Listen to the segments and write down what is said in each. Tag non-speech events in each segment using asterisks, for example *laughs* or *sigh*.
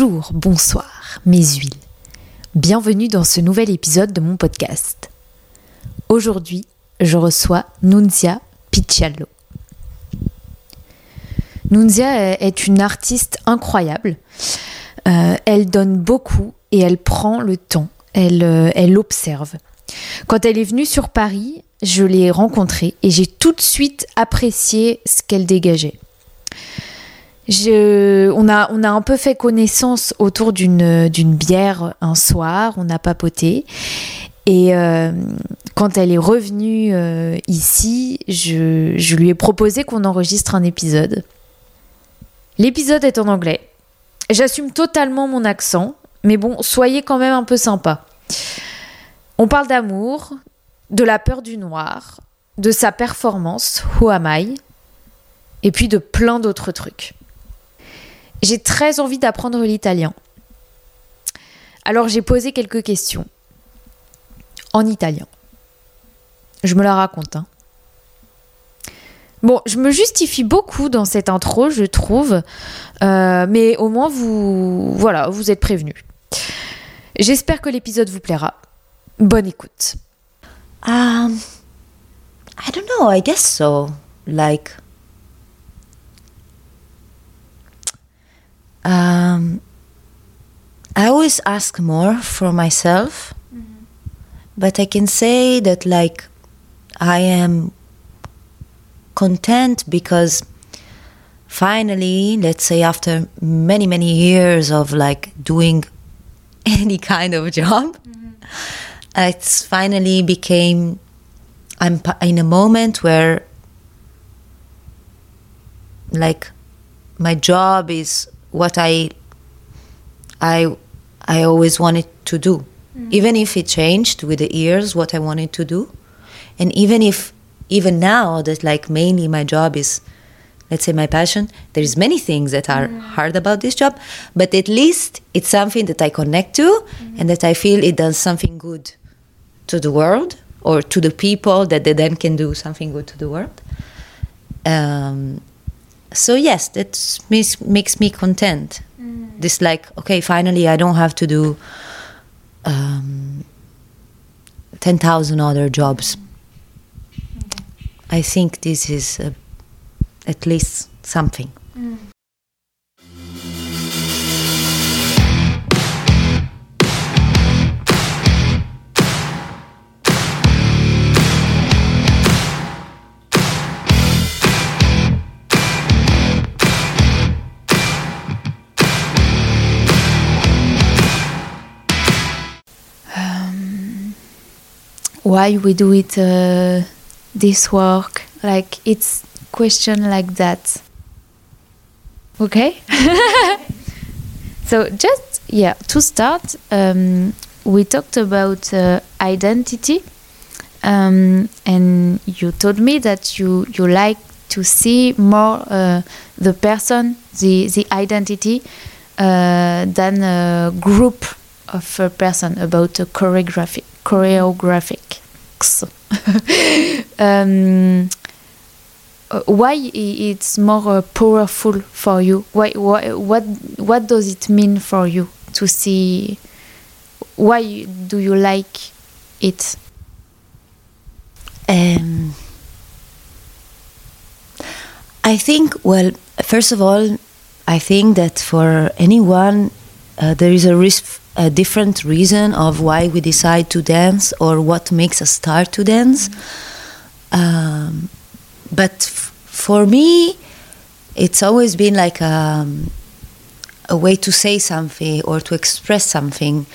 Bonjour, bonsoir, mes huiles. Bienvenue dans ce nouvel épisode de mon podcast. Aujourd'hui, je reçois Nunzia Picciallo. Nunzia est une artiste incroyable. Euh, elle donne beaucoup et elle prend le temps. Elle, euh, elle observe. Quand elle est venue sur Paris, je l'ai rencontrée et j'ai tout de suite apprécié ce qu'elle dégageait. Je, on, a, on a un peu fait connaissance autour d'une bière un soir, on a papoté. Et euh, quand elle est revenue euh, ici, je, je lui ai proposé qu'on enregistre un épisode. L'épisode est en anglais. J'assume totalement mon accent, mais bon, soyez quand même un peu sympa. On parle d'amour, de la peur du noir, de sa performance, Who Am I, et puis de plein d'autres trucs. J'ai très envie d'apprendre l'italien. Alors j'ai posé quelques questions en italien. Je me la raconte. Hein. Bon, je me justifie beaucoup dans cette intro, je trouve, euh, mais au moins vous, voilà, vous êtes prévenus. J'espère que l'épisode vous plaira. Bonne écoute. Um, I don't know. I guess so. Like Um, I always ask more for myself, mm-hmm. but I can say that like I am content because finally, let's say after many many years of like doing *laughs* any kind of job, mm-hmm. it's finally became I'm in a moment where like my job is what I I I always wanted to do. Mm-hmm. Even if it changed with the years what I wanted to do. And even if even now that like mainly my job is let's say my passion, there's many things that are mm-hmm. hard about this job, but at least it's something that I connect to mm-hmm. and that I feel it does something good to the world or to the people that they then can do something good to the world. Um, so yes that makes, makes me content mm. this like okay finally i don't have to do um, 10000 other jobs i think this is uh, at least something mm. Why we do it uh, this work. Like it's question like that. Okay? *laughs* So just yeah to start um, we talked about uh, identity um, and you told me that you you like to see more uh, the person the the identity uh, than a group of a person about a choreography choreographics. *laughs* um, why it's more uh, powerful for you? Why, why, what, what does it mean for you to see? Why do you like it? Um, I think, well, first of all, I think that for anyone, uh, there is a risk a different reason of why we decide to dance or what makes us start to dance. Um, but f- for me, it's always been like a, um, a, way to say something or to express something.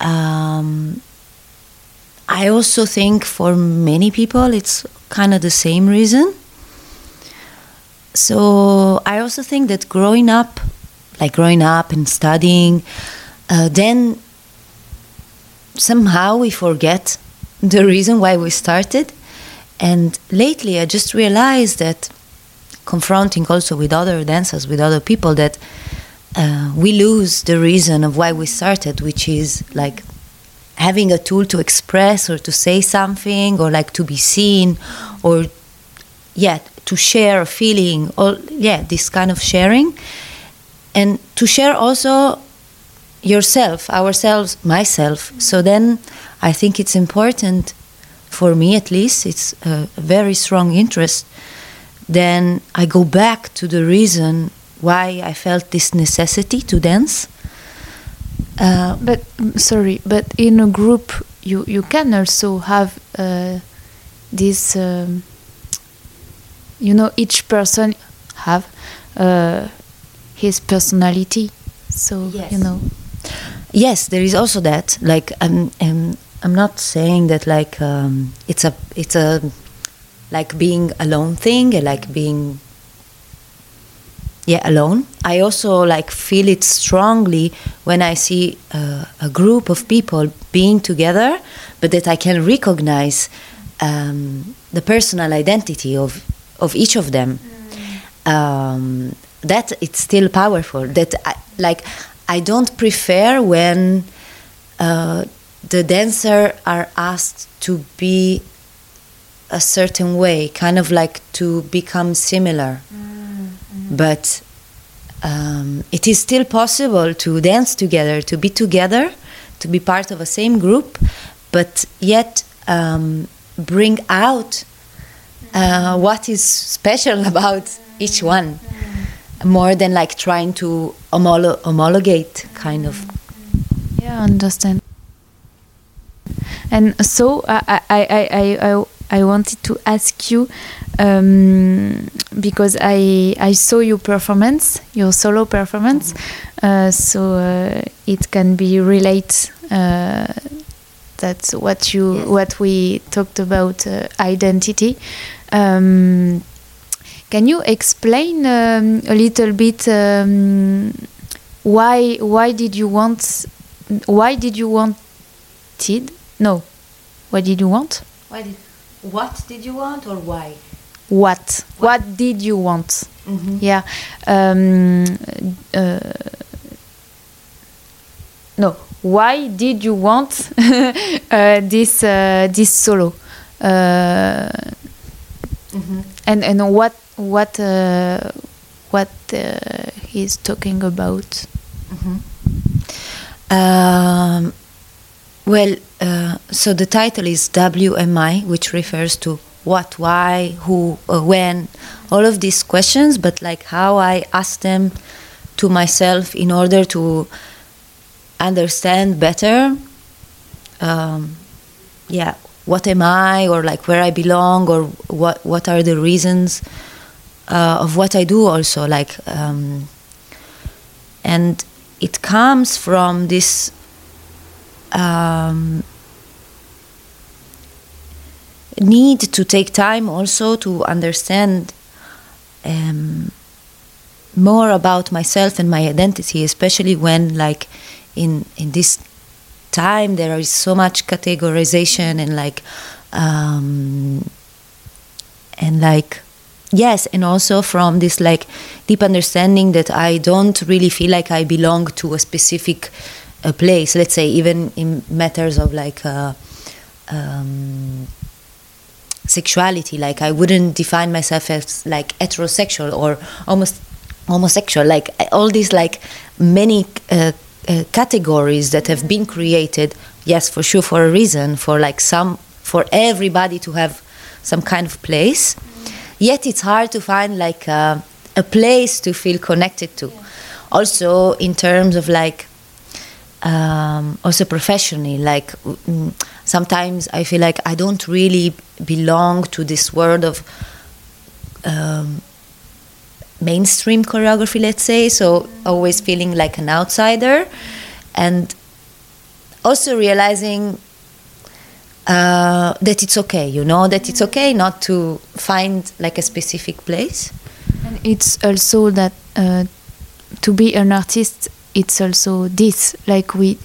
Um, I also think for many people it's kind of the same reason. So I also think that growing up, like growing up and studying, uh, then somehow we forget the reason why we started. And lately, I just realized that confronting also with other dancers, with other people, that uh, we lose the reason of why we started, which is like having a tool to express or to say something or like to be seen or, yeah, to share a feeling or, yeah, this kind of sharing and to share also yourself, ourselves, myself. So then I think it's important for me at least, it's a very strong interest. Then I go back to the reason why I felt this necessity to dance. Uh, but mm, sorry, but in a group, you you can also have uh, this. Um, you know, each person have uh, his personality. So Yes. you know. Yes, there is also that. Like, I'm, I'm, I'm not saying that like um, it's a, it's a, like being alone thing, like being, yeah, alone. I also like feel it strongly when I see uh, a group of people being together, but that I can recognize um, the personal identity of of each of them. Um, that it's still powerful. That I, like I don't prefer when uh, the dancer are asked to be a certain way, kind of like to become similar. But um, it is still possible to dance together, to be together, to be part of a same group, but yet um, bring out uh, what is special *laughs* about each one more than like trying to homolo- homologate kind of Yeah, I understand. And so I I, I, I, I, wanted to ask you um, because I I saw your performance, your solo performance, uh, so uh, it can be relate. Uh, that's what you Yes. what we talked about uh, identity. Um, can you explain um, a little bit um, why why did you want why did you wanted no. Why did you want? Why did, what did you want or why? What? What did you want? Mm-hmm. yeah. Um, uh, no. Why did you want *laughs* uh, this uh, this solo? Uh, Mm-hmm. and and what what uh, what uh, he's talking about. Um, well, uh, so the title is WMI, which refers to what, why, who, uh, when, all of these questions, but like how I ask them to myself in order to understand better, um, yeah, what am I, or like where I belong, or what what are the reasons uh, of what I do, also like. Um, and it comes from this um, need to take time also to understand um, more about myself and my identity, especially when, like, in in this time there is so much categorization and like um, and like yes and also from this like deep understanding that i don't really feel like i belong to a specific uh, place. Let's say even in matters of like uh, um, sexuality like i wouldn't define myself as like heterosexual or almost homosexual. Like all these like many uh, uh, categories that have been created yes for sure for a reason for like some for everybody to have some kind of place yet it's hard to find like a, a place to feel connected to. Also in terms of like um, also professionally like mm, sometimes i feel like i don't really belong to this world of um, mainstream choreography let's say. So always feeling like an outsider. And also realizing uh, that it's okay you know that it's okay not to find like a specific place And it's also that uh, to be an artist, it's also this. Like we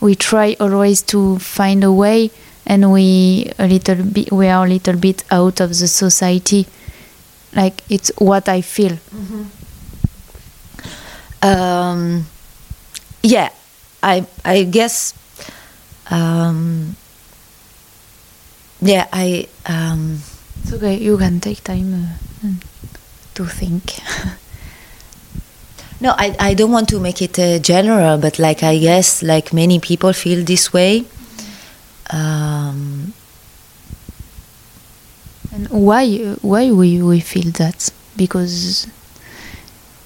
we try always to find a way, and we a little bit we are a little bit out of the society. Like it's what I feel. um, yeah i i guess um, yeah i um, It's okay. You can take time uh, mm, to think. *laughs* No, I, I don't want to make it uh, general, but like I guess like many people feel this way. Um, And why why we we feel that? Because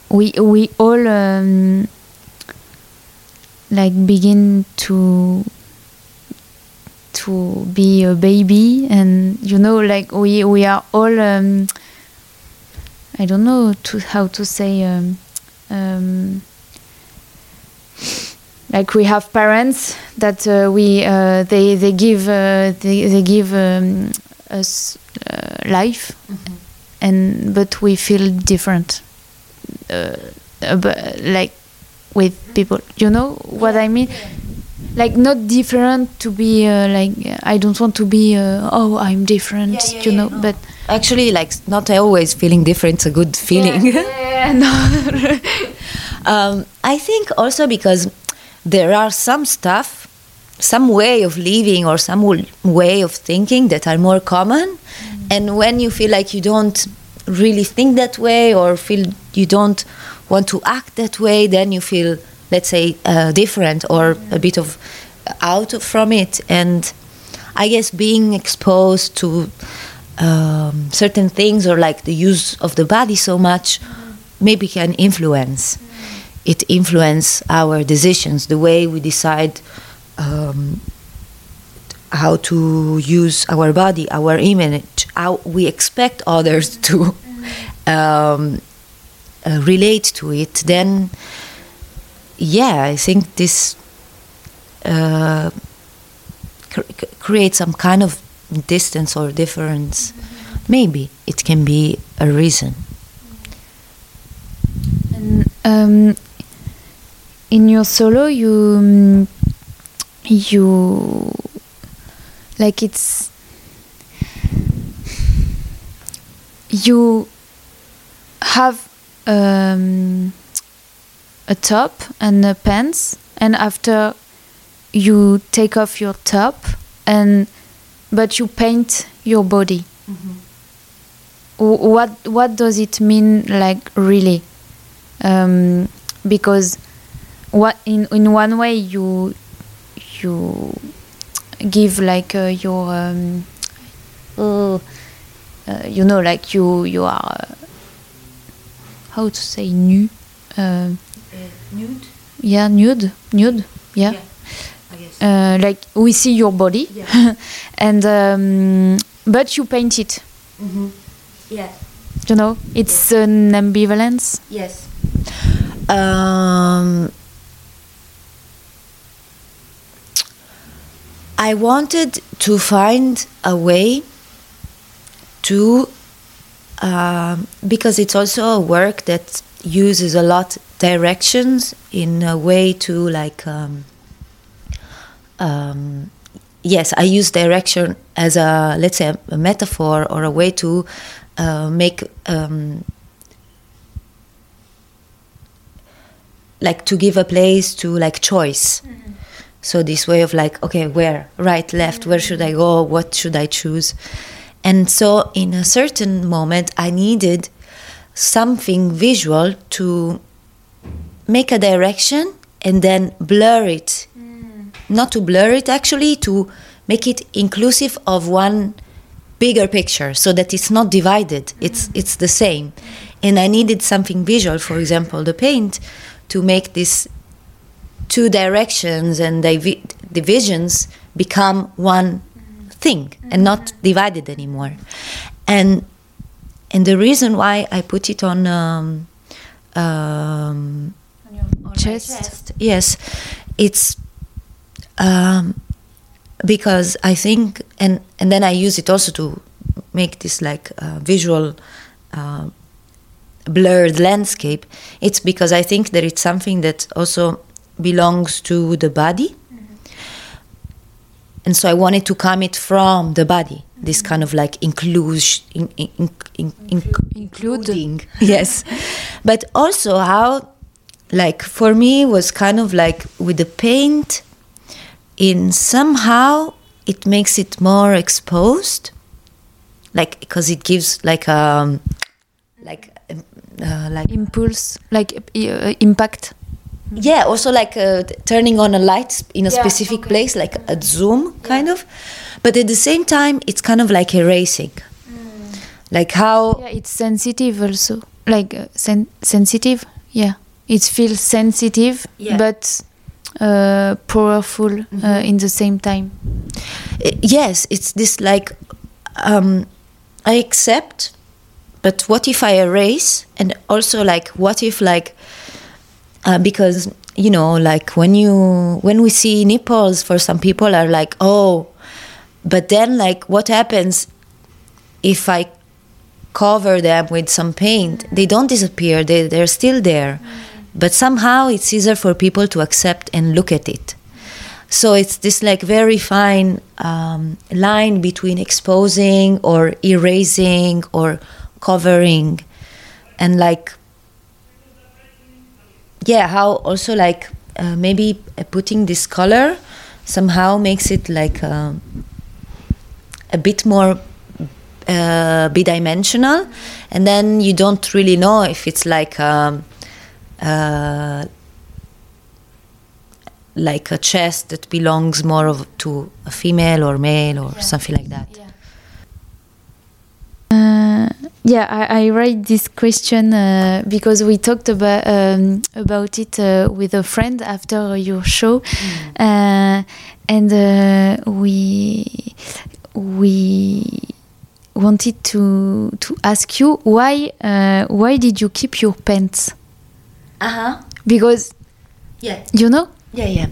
we we all um, like begin to to be a baby, and you know, like we we are all. Um, I don't know to how to say. Um, um, like we have parents that uh, we uh, they they give uh, they they give um, us uh, life, and but we feel different, uh, but like with people. You know what I mean? Like not different to be uh, like I don't want to be uh, oh I'm different. Yeah, yeah, you yeah, know, no. but actually, like not always feeling different is a good feeling. Yeah, no. *laughs* um, I think also because there are some stuff, some way of living or some way of thinking that are more common, and when you feel like you don't really think that way or feel you don't want to act that way, then you feel, let's say, uh, different or a bit of out from it. And I guess being exposed to um, certain things or like the use of the body so much maybe can influence it influence our decisions the way we decide um, how to use our body our image how we expect others *laughs* to um, uh, relate to it then yeah i think this uh, cr- creates some kind of distance or difference. Maybe it can be a reason. And um, in your solo, you you like it's you have um, a top and a pants, and after you take off your top and but you paint your body. W- What what does it mean like really? um, because what in in one way you you give like uh, your um, uh, you know like you you are uh, how to say nu uh, nude? Yeah nude nude yeah, I guess. Uh, like we see your body. Yeah. *laughs* and um, but you paint it. Yeah. You know it's an ambivalence. Yes. Um, I wanted to find a way to, um, because it's also a work that uses a lot directions in a way to like. Um, um, yes, I use direction as a let's say a, a metaphor or a way to uh, make um, like to give a place to like choice. So this way of like, okay, where, right, left, where should I go? What should I choose? And so in a certain moment, I needed something visual to make a direction and then blur it. Not to blur it, actually, to make it inclusive of one bigger picture so that it's not divided. It's it's the same. And i needed something visual for example the paint to make this two directions and divi- divisions become one thing and not divided anymore. And and the reason why i put it on um, um, my Chest. yes. It's um, because I think, and and then I use it also to make this like uh, visual uh, blurred landscape. It's because I think that it's something that also belongs to the body, and so I wanted to come it from the body. This kind of like inclusion, in, in, in, including, *laughs* yes, but also how, like for me, was kind of like with the paint in somehow it makes it more exposed. Like because it gives like um like um, uh, like impulse like uh, impact. Yeah also like uh, turning on a light in a Yeah, specific okay. place like a zoom kind of. But at the same time it's kind of like erasing. Like how yeah it's sensitive also. Like uh, sen- sensitive? Yeah it feels sensitive Yeah. but uh, powerful uh, in the same time. Uh, yes it's this like um i accept but what if i erase? And also like what if like uh, because you know like when you when we see nipples for some people are like oh but then like what happens if i cover them with some paint? They don't disappear they, they're still there but somehow it's easier for people to accept and look at it. So it's this like very fine um, line between exposing or erasing or covering and like yeah how also like uh, maybe uh, putting this color somehow makes it like um, a bit more uh, bidimensional. And then you don't really know if it's like um, uh, like a chest that belongs more of to a female or male or something like that. Uh, yeah, I, I write this question uh, because we talked about um, about it uh, with a friend after your show, uh, and uh, we we wanted to to ask you why uh, why did you keep your pants? Uh-huh. Because yeah. you know? Yeah yeah.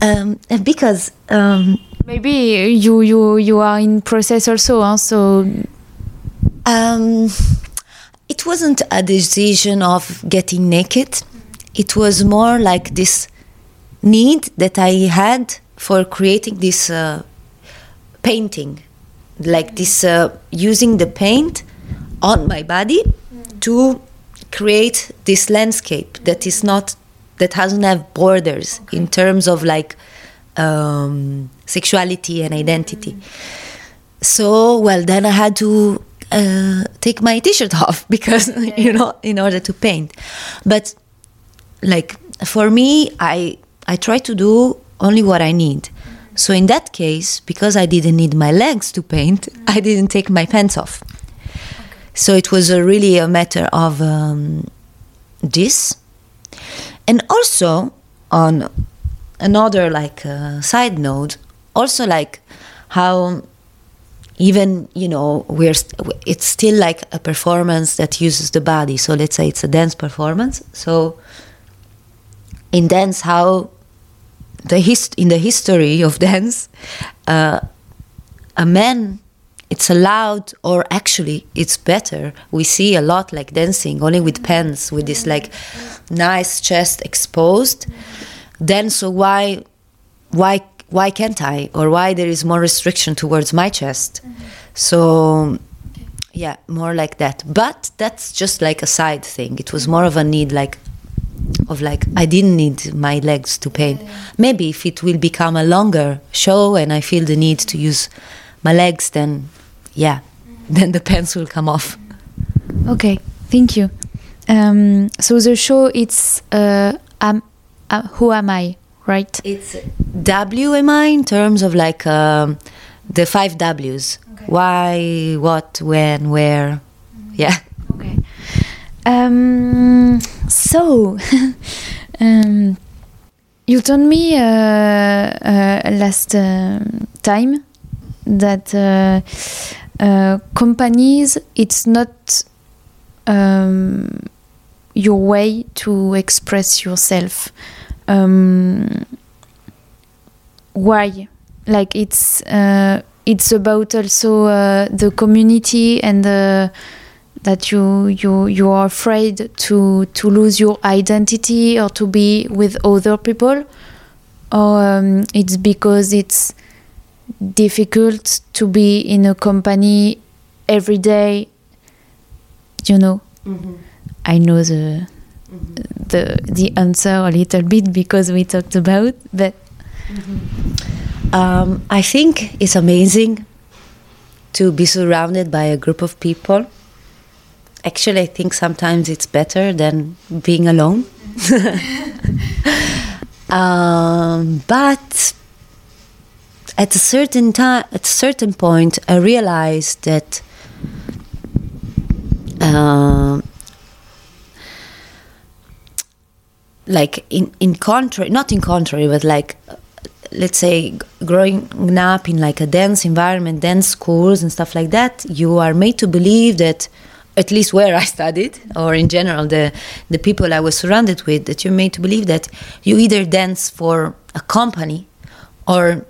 Um, because um, maybe you you you are in process also, huh? so Um, it wasn't a decision of getting naked. It was more like this need that I had for creating this uh, painting, like this uh, using the paint on my body to create this landscape that is not that doesn't have borders in terms of like um, sexuality and identity. So well, then I had to uh, take my t-shirt *laughs* off because you know in order to paint. But like for me, I I try to do only what I need. So in that case, because I didn't need my legs to paint, I didn't take my pants off. So it was a really a matter of um, this, and also on another like uh, side note, also like how even you know we're st- it's still like a performance that uses the body. So let's say it's a dance performance. So in dance how the hist- in the history of *laughs* dance uh, a man it's allowed or actually it's better. We see a lot like dancing only with pants with this like nice chest exposed. Then so why why why can't I? Or why there is more restriction towards my chest? So yeah more like that. But that's just like a side thing. It was more of a need like of like I didn't need my legs to paint maybe if it will become a longer show and I feel the need to use my legs then yeah *laughs* then the pants will come off Okay, thank you. Um, so the show it's uh, am, uh, who am I, right? It's WMI in terms of like um, the five W's. Why, what, when, where. Yeah. Okay. Um, so, *laughs* um, you told me uh, uh, last um time that uh, uh, companies, it's not um, your way to express yourself. Um, why? Like it's uh, it's about also the community and that you you you are afraid to to lose your identity or to be with other people or um, it's because it's difficult to be in a company every day you know. I know the the the answer a little bit because we talked about but Um, I think it's amazing to be surrounded by a group of people. Actually I think sometimes it's better than being alone. *laughs* *laughs* um, but at a certain time, at a certain point, I realized that. Uh, like in in contrary, not in contrary, but like let's say growing up in like a dance environment, dance schools and stuff like that, you are made to believe that at least where I *laughs* studied, or in general, the the people I was surrounded with, that you're made to believe that you either dance for a company, or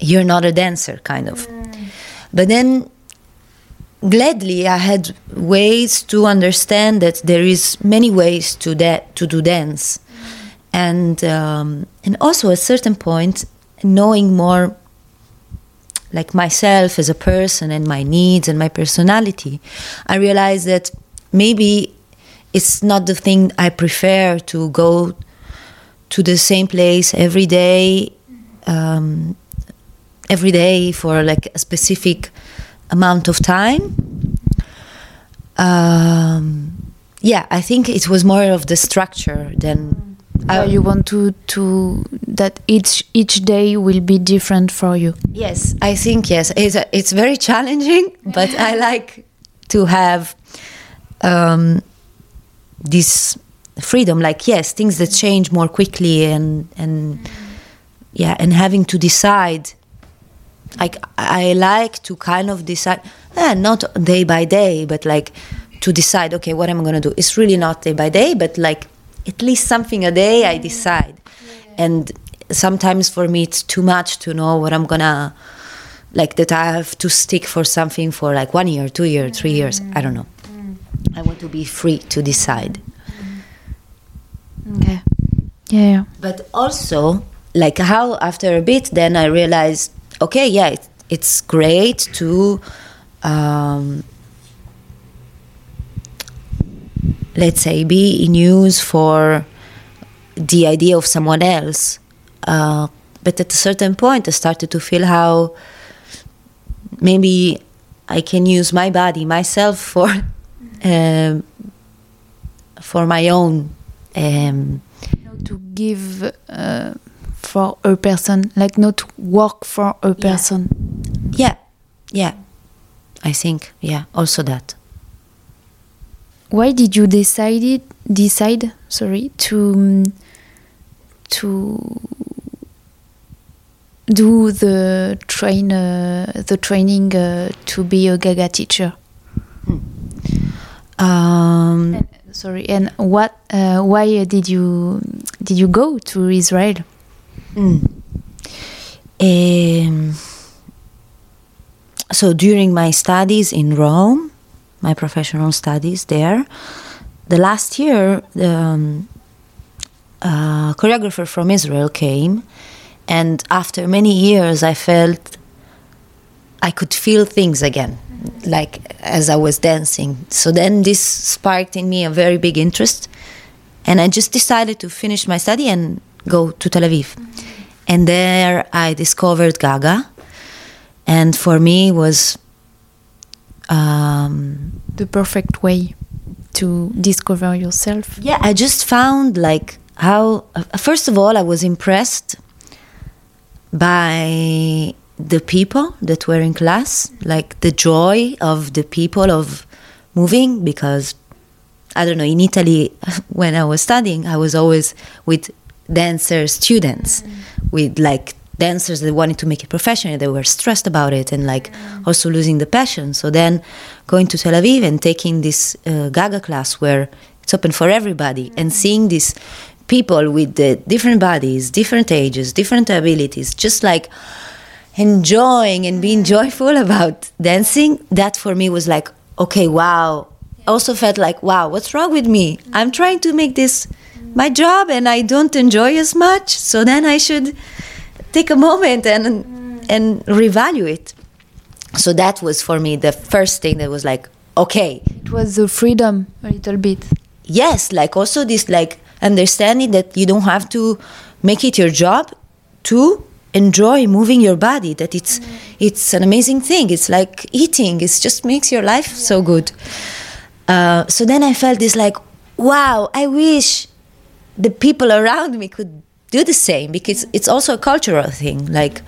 you're not a dancer, kind of. Mm. But then, gladly, I had ways to understand that there is many ways to that to do dance, mm. and um, and also at a certain point, knowing more like myself as a person and my needs and my personality, I realized that maybe it's not the thing I prefer to go to the same place every day, um, every day for like a specific amount of time. Um, yeah, I think it was more of the structure than uh, you want to to that each each day will be different for you. Yes, I think yes. It's a, it's very challenging, *laughs* but I like to have um, this freedom. Like yes, things that change more quickly, and and yeah, and having to decide. Like I like to kind of decide, eh, not day by day, but like to decide. Okay, what am I going to do? It's really not day by day, but like at least something a day I decide. And sometimes for me it's too much to know what I'm gonna like that I have to stick for something for like one year, two years, three years. Mm-hmm. I don't know. Mm-hmm. I want to be free to decide. Mm-hmm. Okay. Yeah. But also, like how after a bit, then I realized, okay, yeah, it, it's great to um, let's say, be in use for the idea of someone else. Uh, but at a certain point, I started to feel how maybe I can use my body, myself, for *laughs* um, for my own. Um, to give uh, for a person, like not work for a person. Yeah, yeah. I think, yeah, also that why did you decide decide sorry to to do the train uh, the training uh, to be a Gaga teacher? Hmm. Um, sorry, and what? Uh, why did you did you go to Israel? Mm. Um, so during my studies in Rome, my professional studies there. The last year, the um, choreographer from Israel came, and after many years, I felt I could feel things again, like as I was dancing. So then this sparked in me a very big interest, and I just decided to finish my study and go to Tel Aviv. And there I discovered Gaga, and for me was um, the perfect way to discover yourself? Yeah, I just found like how, uh, first of all, I was impressed by the people that were in class, like the joy of the people of moving, because I don't know, in Italy, *laughs* when I was studying, I was always with dancer students, with like dancers that wanted to make it professional they were stressed about it and like also losing the passion. So then going to tel aviv and taking this uh, gaga class where it's open for everybody and seeing these people with the different bodies different ages different abilities just like enjoying and being joyful about dancing that for me was like okay wow. I also felt like wow what's wrong with me? I'm trying to make this my job and i don't enjoy as much so then i should take a moment and and reevaluate. So that was for me the first thing that was like, okay. It was the freedom a little bit. Yes, like also this like understanding that you don't have to make it your job to enjoy moving your body that it's mm. it's an amazing thing it's like eating it just makes your life yeah. so good Uh, so then I felt this like, wow, I wish the people around me could do the same because it's also a cultural thing. Like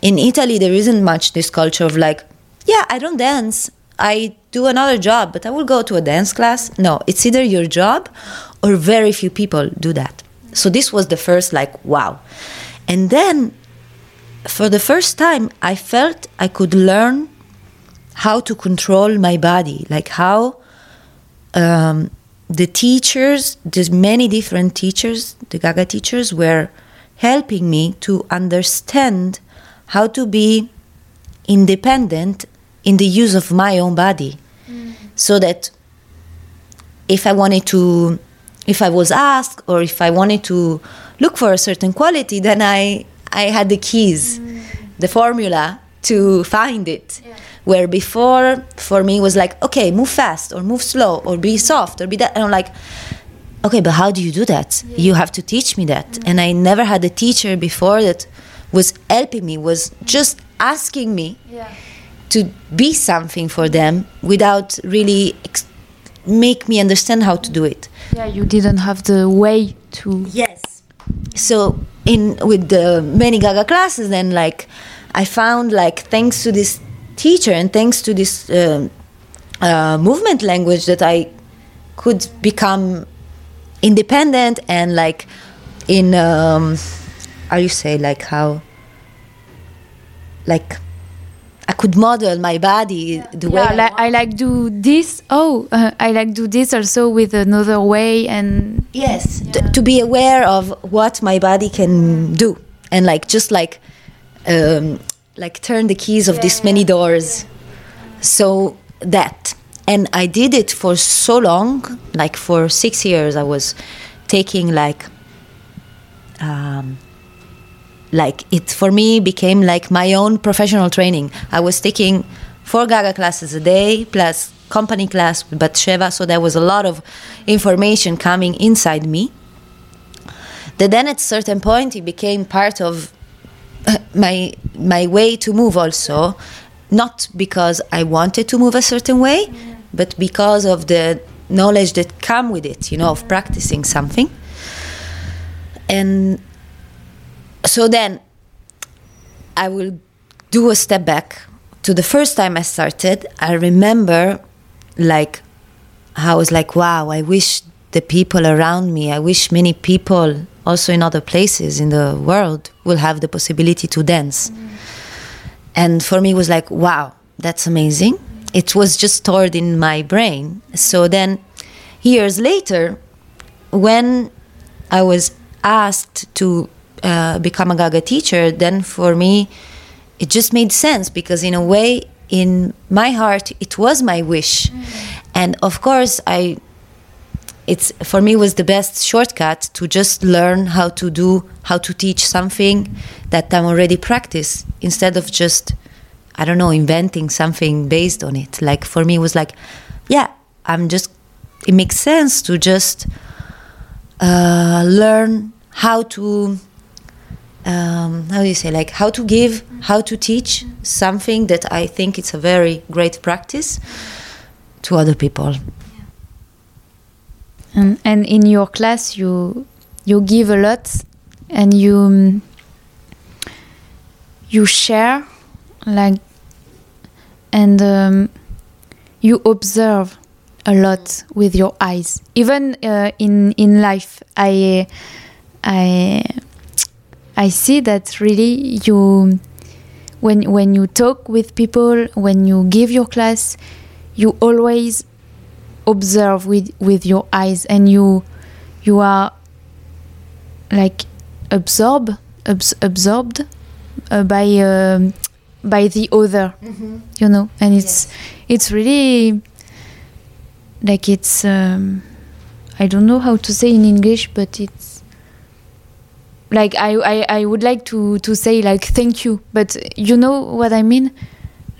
in Italy, there isn't much this culture of like, yeah, I don't dance. I do another job, but I will go to a dance class. No, it's either your job or very few people do that. So this was the first like, wow. And then for the first time, I felt I could learn how to control my body, like how um, the teachers, there's many different teachers, the Gaga teachers, were helping me to understand how to be independent in the use of my own body, mm. so that if I wanted to, if I was asked, or if I wanted to look for a certain quality, then I I had the keys, mm. the formula to find it. Yeah where before for me was like okay move fast or move slow or be soft or be that and i'm like okay but how do you do that yeah. you have to teach me that mm-hmm. and i never had a teacher before that was helping me was just asking me yeah. to be something for them without really ex- make me understand how to do it yeah you didn't have the way to yes so in with the many gaga classes then like i found like thanks to this teacher, and thanks to this uh, uh, movement language, that I could become independent and like in um, how you say like how like I could model my body the yeah, way like, I, I, like do this. Oh, uh, I like do this also with another way and yes, yeah. to be aware of what my body can do and like just like um, like turn the keys of yeah, these many doors. So that. And I did it for so long, like for six years, I was taking like, um, like it for me became like my own professional training. I was taking four Gaga classes a day plus company class with Batsheva, so there was a lot of information coming inside me. That then at a certain point it became part of my my way to move also not because I wanted to move a certain way but because of the knowledge that come with it you know of practicing something. And so then I will do a step back to the first time I started. I remember like I was like wow I wish the people around me I wish many people also in other places in the world will have the possibility to dance. Mm. And for me, it was like, wow, that's amazing. It was just stored in my brain. So then, years later, when I was asked to uh, become a Gaga teacher, then for me, it just made sense because, in a way, in my heart, it was my wish. Mm. And of course, I it's for me was the best shortcut to just learn how to do how to teach something that I'm already practice instead of just I don't know inventing something based on it. Like for me, it was like, yeah, I'm just. It makes sense to just uh, learn how to. Um, how do you say like how to give how to teach something that i think it's a very great practice to other people and, and in your class you you give a lot and you you share like and um, you observe a lot with your eyes. Even uh, in in life i i i see that really you when when you talk with people when you give your class you always observe with with your eyes and you you are like absorbed abs- absorbed uh, by uh, by the other mm-hmm. you know and it's yes. it's really like it's um, I don't know how to say in English but it's like I, I I would like to to say like thank you but you know what I mean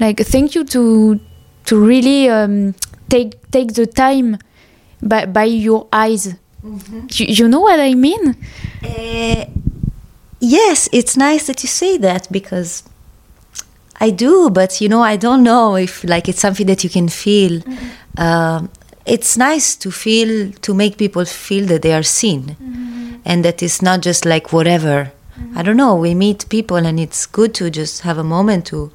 like thank you to to really um, take take the time by, by your eyes. Mm-hmm. You, you, know what I mean? Uh, yes, it's nice that you say that because I do, but you know, I don't know if like it's something that you can feel. Mm-hmm. Uh, it's nice to feel to make people feel that they are seen and that it's not just like whatever i don't know we meet people and it's good to just have a moment to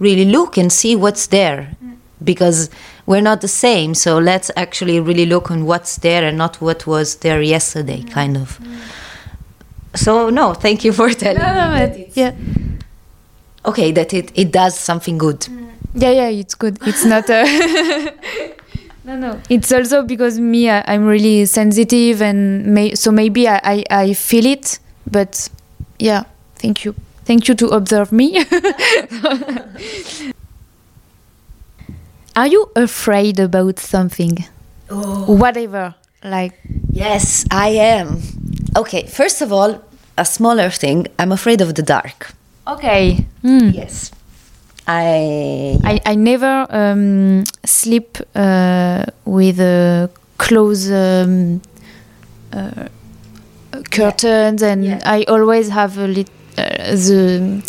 really look and see what's there because we're not the same so let's actually really look on what's there and not what was there yesterday mm. kind of mm. so no thank you for *laughs* telling me that it's, yeah. okay that it, it does something good mm. Yeah, yeah, it's good. It's not a. *laughs* no, no. It's also because me, I, I'm really sensitive, and may, so maybe I, I, I feel it. But yeah, thank you. Thank you to observe me. *laughs* Are you afraid about something? Whatever. Like, Yes, I am. Okay, first of all, a smaller thing. I'm afraid of the dark. okay. Hmm. Yes. I. I, I never um, sleep uh, with uh, close um, uh, curtains, and Yeah. I always have a lit, uh, the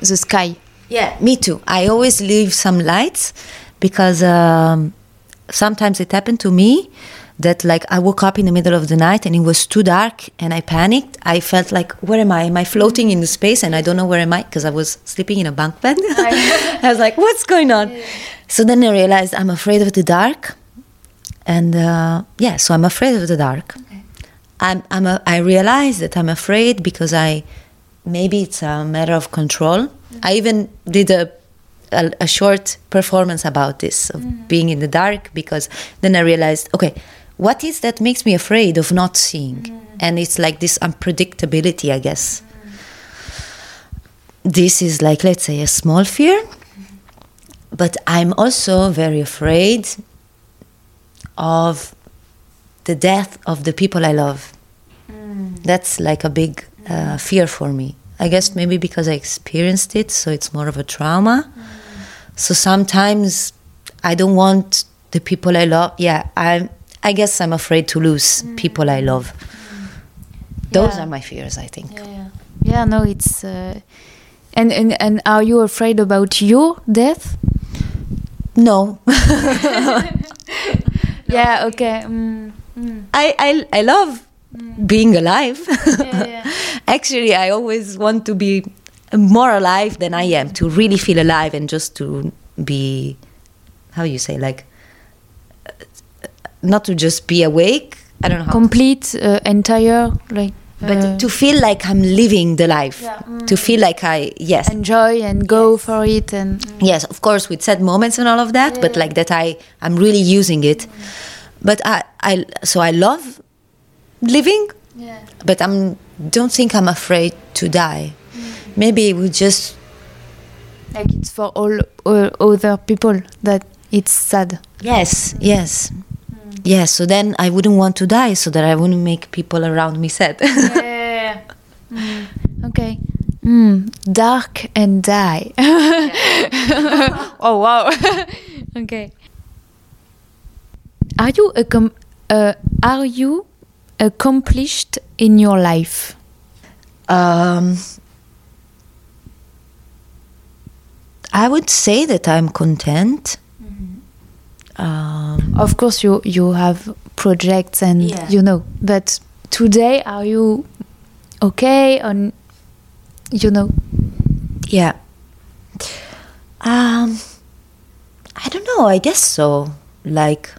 the sky. Yeah, me too. I always leave some lights because um, sometimes it happened to me that like I woke up in the middle of the night and it was too dark and I panicked. I felt like, where am I? Am I floating in the space and I don't know where am I because I was sleeping in a bunk bed. I *laughs* was like, what's going on? So then I realized I'm afraid of the dark, and uh, yeah, so I'm afraid of the dark. I'm, I'm a, I realize that I'm afraid because I maybe it's a matter of control. I even did a, a a short performance about this of mm-hmm. being in the dark because then I realized okay, what is that makes me afraid of not seeing? Mm-hmm. And it's like this unpredictability, I guess. Mm-hmm. This is like let's say a small fear, but I'm also very afraid of the death of the people I love. Mm. That's like a big uh, fear for me. I guess maybe because I experienced it, so it's more of a trauma. So sometimes I don't want the people I love. Yeah, I I guess I'm afraid to lose people I love. Those Yeah. are my fears, I think. Yeah, yeah. No, it's. Uh, and, and and are you afraid about your death? No, *laughs* *laughs* Yeah. Okay. Mm, mm. I, I I love being alive. Yeah, yeah. *laughs* Actually, I always want to be more alive than I am, to really feel alive and just to be, how you say, like, not to just be awake. I don't know. Complete, uh, entire, like. but uh, to feel like I'm living the life. Yeah. To feel like I, yes. enjoy and go for it and. yes, of course, with sad moments and all of that, but like that I, I'm really using it. But I, I, so I love living, Yeah. but I'm don't think I'm afraid to die. Maybe we just Like it's for all uh, other people that it's sad. yes, yes, yes. So then I wouldn't want to die, so that I wouldn't make people around me sad. *laughs* Yeah. Okay. Mm, dark and die. *laughs* oh wow. *laughs* okay. Are you accom- uh, are you accomplished in your life? um, I would say that I'm content. Um, Of course, you you have projects and Yeah. you know. But today, are you okay? On you know. Yeah. Um I don't know, I guess so. Like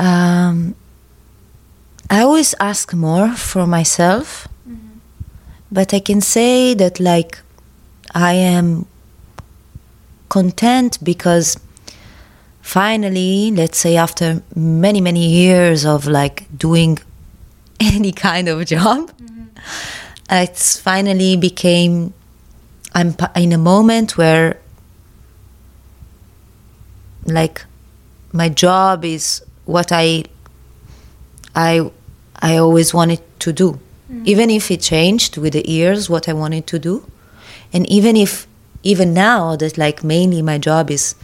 um I always ask more for myself. But I can say that like I am content because finally, let's say after many many years of like doing *laughs* any kind of job, it's finally became i'm in a moment where like my job is what i i i always wanted to do. Mm. Even if it changed with the years what i wanted to do. And even if even now that like mainly my job is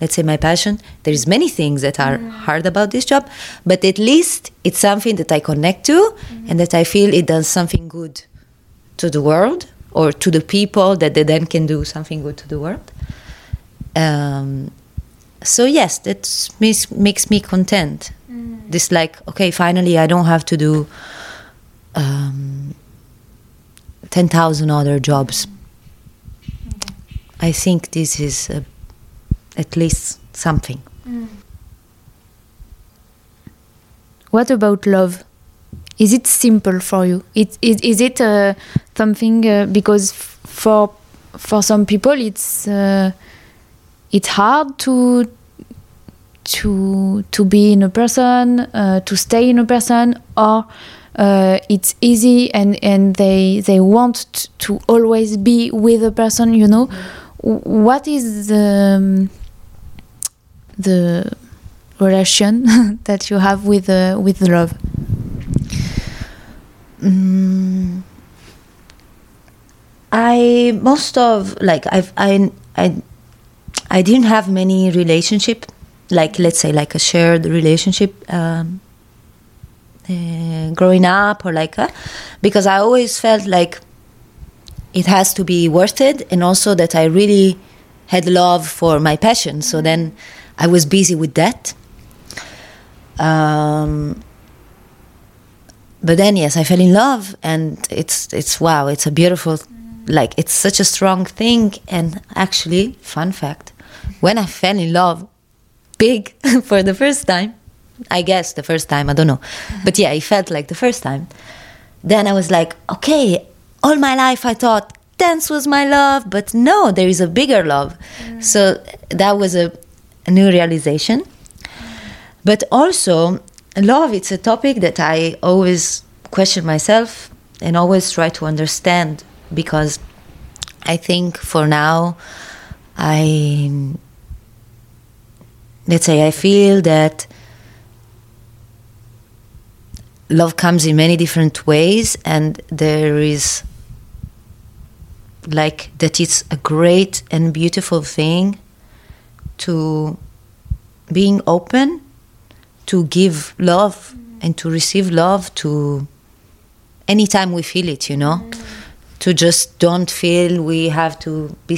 let's say my passion there's many things that are mm. hard about this job but at least it's something that i connect to mm. and that i feel it does something good to the world or to the people that they then can do something good to the world. Um, so yes, that makes, makes me content. This like okay, finally I don't have to do um, ten thousand other jobs. I think this is uh, at least something. What about love? Is it simple for you? It, is, is it uh, something uh, because f- for for some people it's uh, it's hard to to to be in a person, uh, to stay in a person, or uh, it's easy and and they they want to always be with a person. You know, what is the um, the relation *laughs* that you have with uh, with love? Mm, I most of like I've I I I didn't have many relationship like let's say like a shared relationship um, uh, growing up or like uh, because I always felt like it has to be worth it and also that I really had love for my passion. So then I was busy with that. Um, but then yes i fell in love and it's it's wow it's a beautiful like it's such a strong thing. And actually fun fact when i fell in love big *laughs* for the first time i guess the first time i don't know. But yeah it felt like the first time. Then i was like okay all my life i thought dance was my love but no there is a bigger love. Mm. So that was a, a new realization. But also love it's a topic that i always question myself and always try to understand because i think for now i let's say i feel that love comes in many different ways and there is like that it's a great and beautiful thing to being open to give love and to receive love to anytime we feel it you know? Mm. To just don't feel we have to be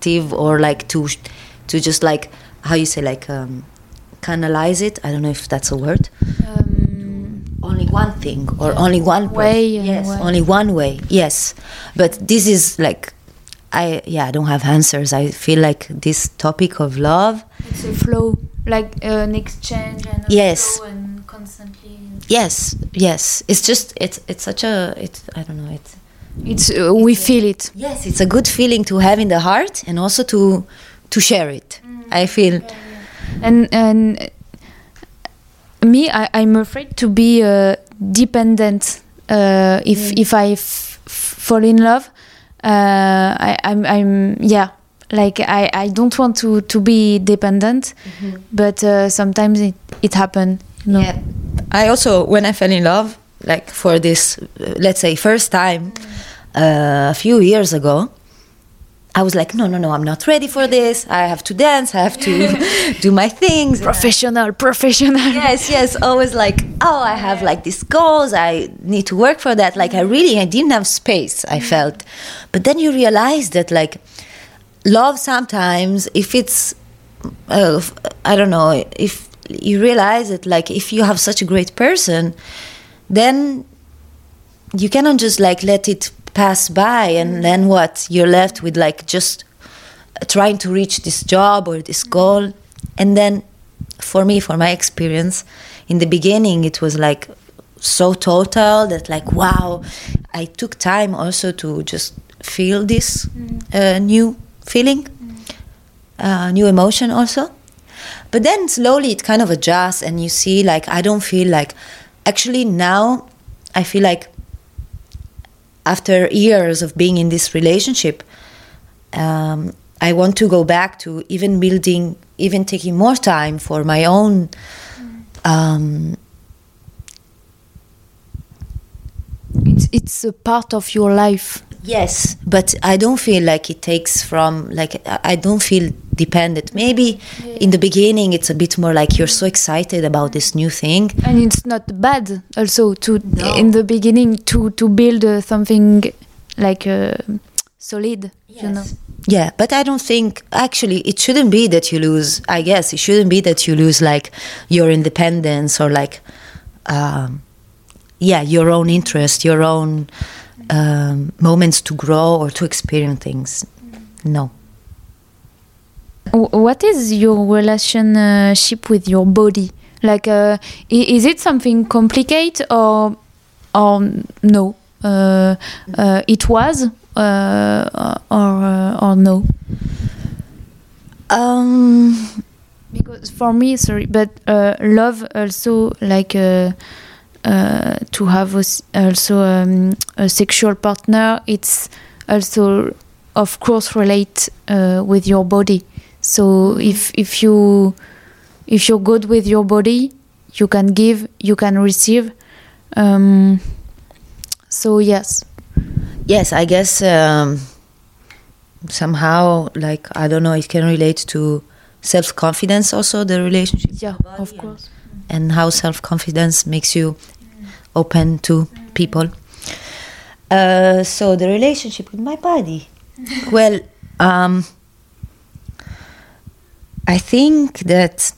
selective or like to to just like how you say like um, canalize it i don't know if that's a word only one thing or only one. Way yes way. only one way yes but this is like i yeah i don't have answers i feel like this topic of love It's a flow, like uh, an exchange and a Yes. flow and constantly. yes yes it's just it's it's such a it's i don't know it's It's uh, we feel it. yes it's a good feeling to have in the heart and also to to share it. I feel and and me I, i'm afraid to be uh, dependent uh, if if i fall in love. Uh, I, I'm, I'm yeah like I, I don't want to, to be dependent but uh, sometimes it, it happen you know. Yeah. I also, when I fell in love, like for this, let's say, first time uh, a few years ago, I was like, no, no, no, I'm not ready for this. I have to dance. I have to *laughs* do my things. professional professional yes, yes. Always like, oh, I have like these goals. I need to work for that. Like, I really, I didn't have space. I felt, but then you realize that like, love sometimes, if it's, uh, I don't know, if you realize that like, if you have such a great person, then you cannot just like let it pass by and then what? You're left with like just trying to reach this job or this goal. And then for me for my experience in the beginning it was like so total that like wow i took time also to just feel this uh, new feeling uh, new emotion also. But then slowly it kind of adjusts and you see like i don't feel like actually now i feel like after years of being in this relationship um, i want to go back to even building even taking more time for my own um, it's, it's a part of your life yes but i don't feel like it takes from like i don't feel dependent. Maybe in the beginning it's a bit more like you're so excited about this new thing. And it's not bad also to No. in the beginning to to build uh, something like uh, solid you know? Yeah but i don't think actually it shouldn't be that you lose i guess it shouldn't be that you lose like your independence or like um, yeah your own interest your own um, moments to grow or to experience things no What is your relationship with your body? Like, uh, is it something complicated or or no? Uh, uh, it was uh, or uh, or no? um, Because for me, sorry, but uh, love also like uh, to have also um, a sexual partner. It's also, of course, relate uh, with your body. So if if you if you're good with your body, you can give, you can receive. Um, so yes, yes i guess um, somehow like i don't know it can relate to self-confidence also the relationship yeah, of course. And how self confidence makes you open to people. Uh, so the relationship with my body. *laughs* well, um, I think that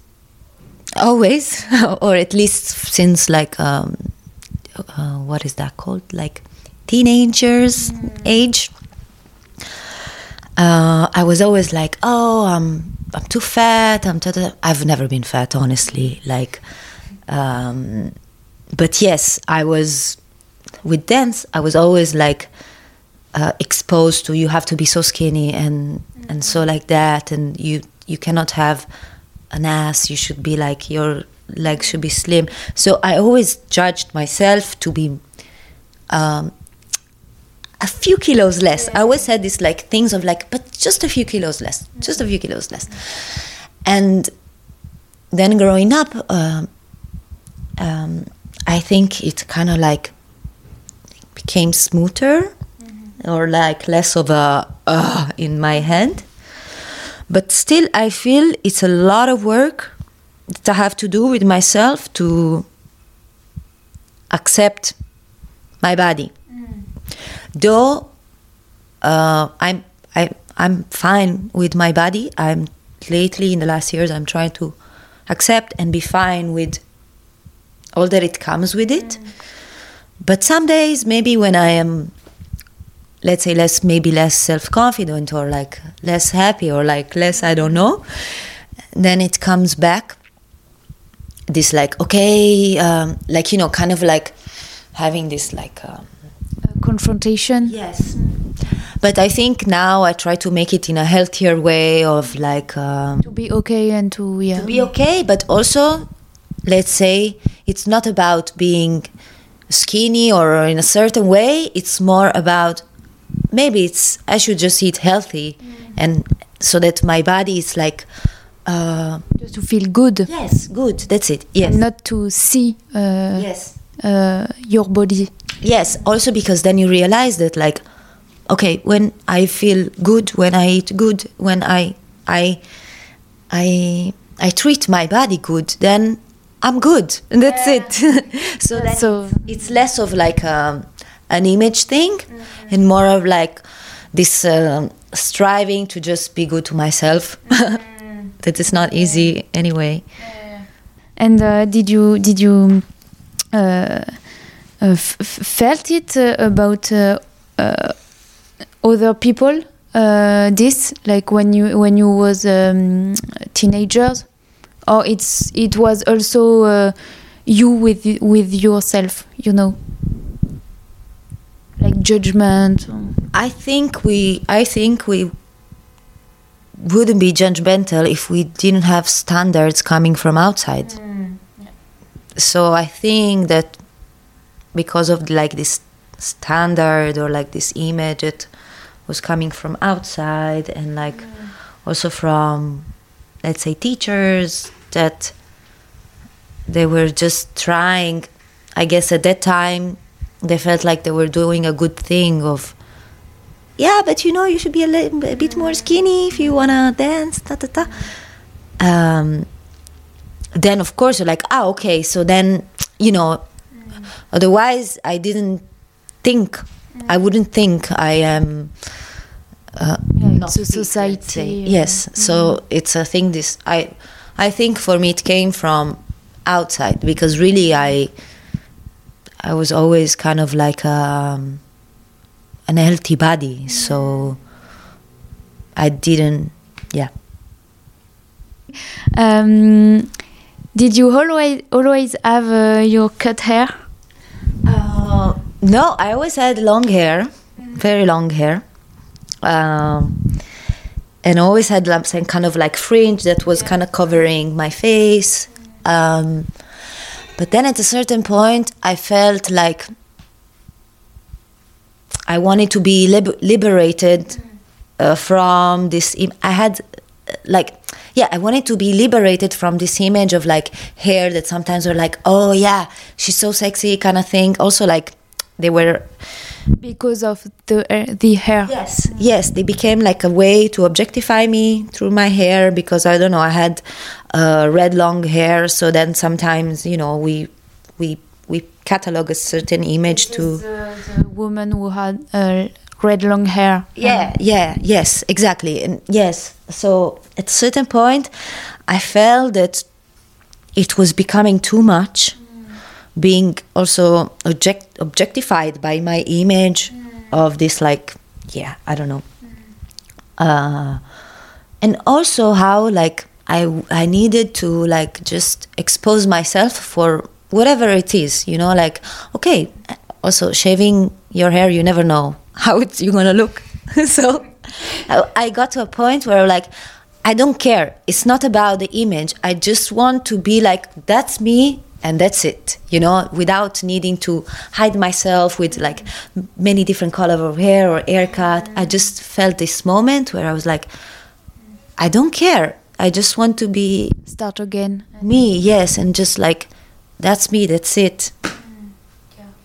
always, *laughs* or at least since like um, uh, what is that called? Like teenagers age. Uh, I was always like, oh, I'm I'm too fat. I'm too. I've never been fat, honestly. Like, um, but yes, I was with dance. I was always like uh, exposed to you have to be so skinny and and so like that, and you you cannot have an ass. You should be like your legs should be slim. So I always judged myself to be um, a few kilos less. I always had this like things of like, but just a few kilos less, just a few kilos less. And then growing up, um, um, I think it kind of like became smoother or like less of a uh, in my hand. But still, I feel it's a lot of work that I have to do with myself to accept my body though uh, I'm I, I'm fine with my body. I'm lately in the last years I'm trying to accept and be fine with all that it comes with it. But some days maybe when I am let's say less maybe less self confident or like less happy or like less I don't know, then it comes back this like okay um, like you know kind of like having this like um, confrontation. Yes. But I think now I try to make it in a healthier way of like um, To be okay and to yeah. to be okay, but also, let's say, it's not about being skinny or in a certain way. It's more about maybe it's I should just eat healthy, and so that my body is like, uh, just to feel good. yes, good. That's it. Yes. And not to see uh, yes. uh, your body. Yes, also because then you realize that like okay, when I feel good, when I eat good, when I I I I treat my body good, then I'm good. And that's it. *laughs* so then So- it's less of like um, an image thing and more of like this um, striving to just be good to myself. *laughs* that is not easy anyway. And uh, did you did you uh, uh, f- f- felt it uh, about uh, uh, other people? Uh, this like when you when you was um, teenagers, or it's it was also uh, you with with yourself. You know, like judgment. I think we I think we wouldn't be judgmental if we didn't have standards coming from outside. So I think that because of like this standard or like this image that was coming from outside and like also from let's say teachers that they were just trying i guess at that time they felt like they were doing a good thing of yeah but you know you should be a, a bit more skinny if you want to dance ta ta ta. Um, then of course you're like ah okay so then you know otherwise i didn't think i wouldn't think i am uh, Yeah, not so fit, let's society, Yes, so it's a thing. This I, I think for me it came from outside because really I, I was always kind of like um, an healthy body, so I didn't. Yeah. Um, did you always always have uh, your cut hair? Uh, no, I always had long hair, very long hair, um, and always had like some kind of like fringe that was kind of covering my face. Um, but then at a certain point, I felt like I wanted to be lib- liberated uh, from this. Im- I had uh, like yeah, I wanted to be liberated from this image of like hair that sometimes were like, oh yeah, she's so sexy kind of thing. Also like they were Because of the uh, the hair. yes yes they became like a way to objectify me through my hair because I don't know I had uh, red long hair so then sometimes you know we we we catalog a certain image to The, the woman who had uh, red long hair. yeah yeah yes exactly and yes so at a certain point i felt that it was becoming too much being also object objectified by my image of this like yeah i don't know uh, and also how like I I needed to like just expose myself for whatever it is, you know, like okay, also shaving your hair, you never know how it's you're gonna look. *laughs* so I got to a point where like I don't care. It's not about the image. I just want to be like that's me and that's it you know without needing to hide myself with like many different color of hair or haircut. I just felt this moment where i was like i don't care. I just want to be Start again. me yes and just like that's me that's it.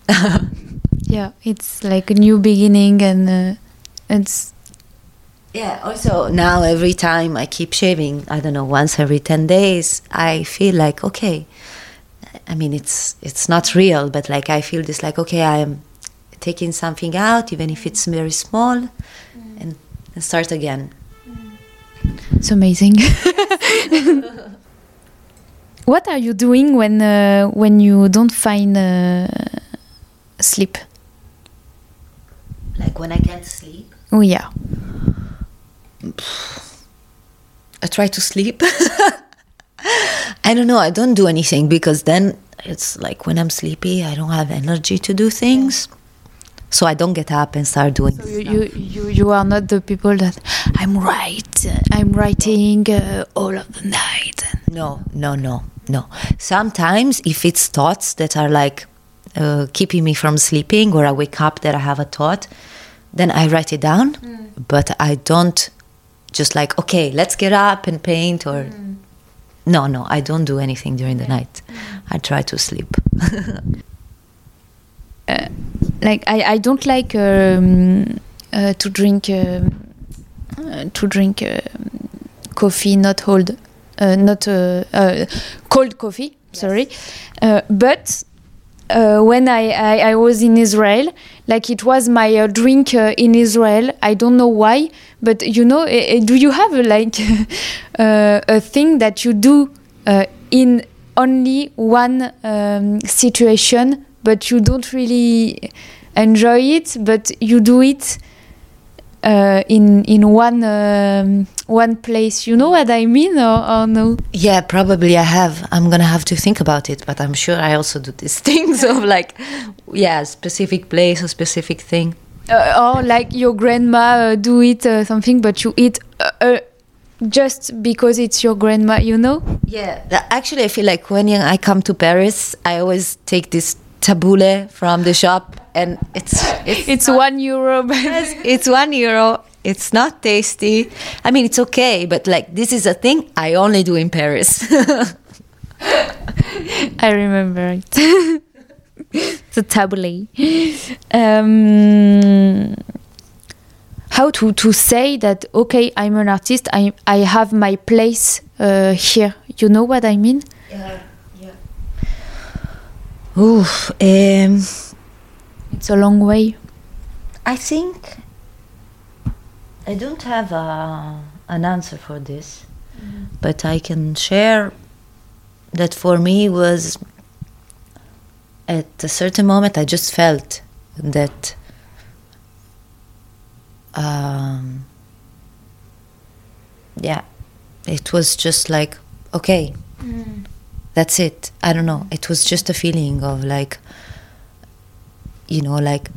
*laughs* Yeah, it's like a new beginning, and uh, it's yeah also now every time i keep shaving i don't know once every 10 days i feel like okay i mean it's it's not real but like i feel this like okay i am taking something out even if it's very small and, and start again it's amazing. *laughs* what are you doing when uh, when you don't find uh, sleep? like when i can't sleep Oh yeah. I try to sleep. *laughs* I don't know. I don't do anything because then it's like when I'm sleepy, I don't have energy to do things. So I don't get up and start doing So you, stuff. you you you are not the people that I'm right. I'm writing uh, all of the night. No, no, no, no. Sometimes if it's thoughts that are like uh, keeping me from sleeping or I wake up that I have a thought, then I write it down. But I don't just like, okay, let's get up and paint or. No, no, I don't do anything during the night. I try to sleep. *laughs* like I, I don't like um, uh, to drink um uh, to drink um coffee not cold uh, not uh, uh, cold coffee sorry uh, but uh, when I, I, I was in Israel, like it was my uh, drink uh, in Israel. I don't know why, but you know, eh, eh, do you have uh, like *laughs* uh, a thing that you do uh, in only one um, situation, but you don't really enjoy it, but you do it uh, in in one um, one place? You know what I mean, or, or no? Yeah, probably I have. I'm gonna have to think about it, but I'm sure I also do these *laughs* things of like, yeah, specific place or specific thing. uh, or like your grandma uh, do it uh, something but you eat uh, uh, just because it's your grandma you know Yeah, actually, I feel like when I come to Paris, I always take this taboule from the shop, and it's it's it's one euro *laughs* it's one euro. It's not tasty. I mean, it's okay, but like this is a thing I only do in Paris. *laughs* i remember it *laughs* the tabule um, how to, to say that okay i'm an artist i, I have my place uh, here you know what i mean yeah, yeah. Oof, um, it's a long way I think I don't have a, an answer for this, mm-hmm. but I can share that for me was at a certain moment I just felt that um, yeah, it was just like okay, mm. that's it. I don't know. It was just a feeling of like you know like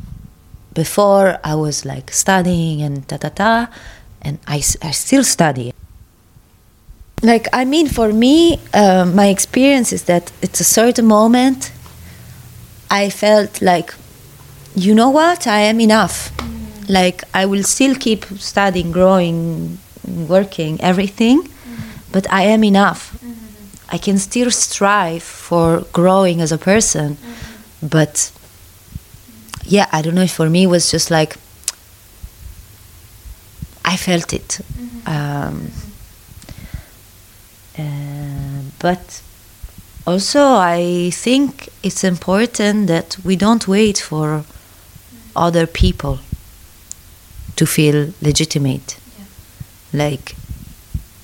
before I was like studying and ta ta ta, and I, I still study. Like, I mean, for me, uh, my experience is that it's a certain moment I felt like, you know what, I am enough. Mm-hmm. Like, I will still keep studying, growing, working, everything, mm-hmm. but I am enough. Mm-hmm. I can still strive for growing as a person, but yeah, I don't know. For me, it was just like I felt it, um, uh, but also I think it's important that we don't wait for other people to feel legitimate. Like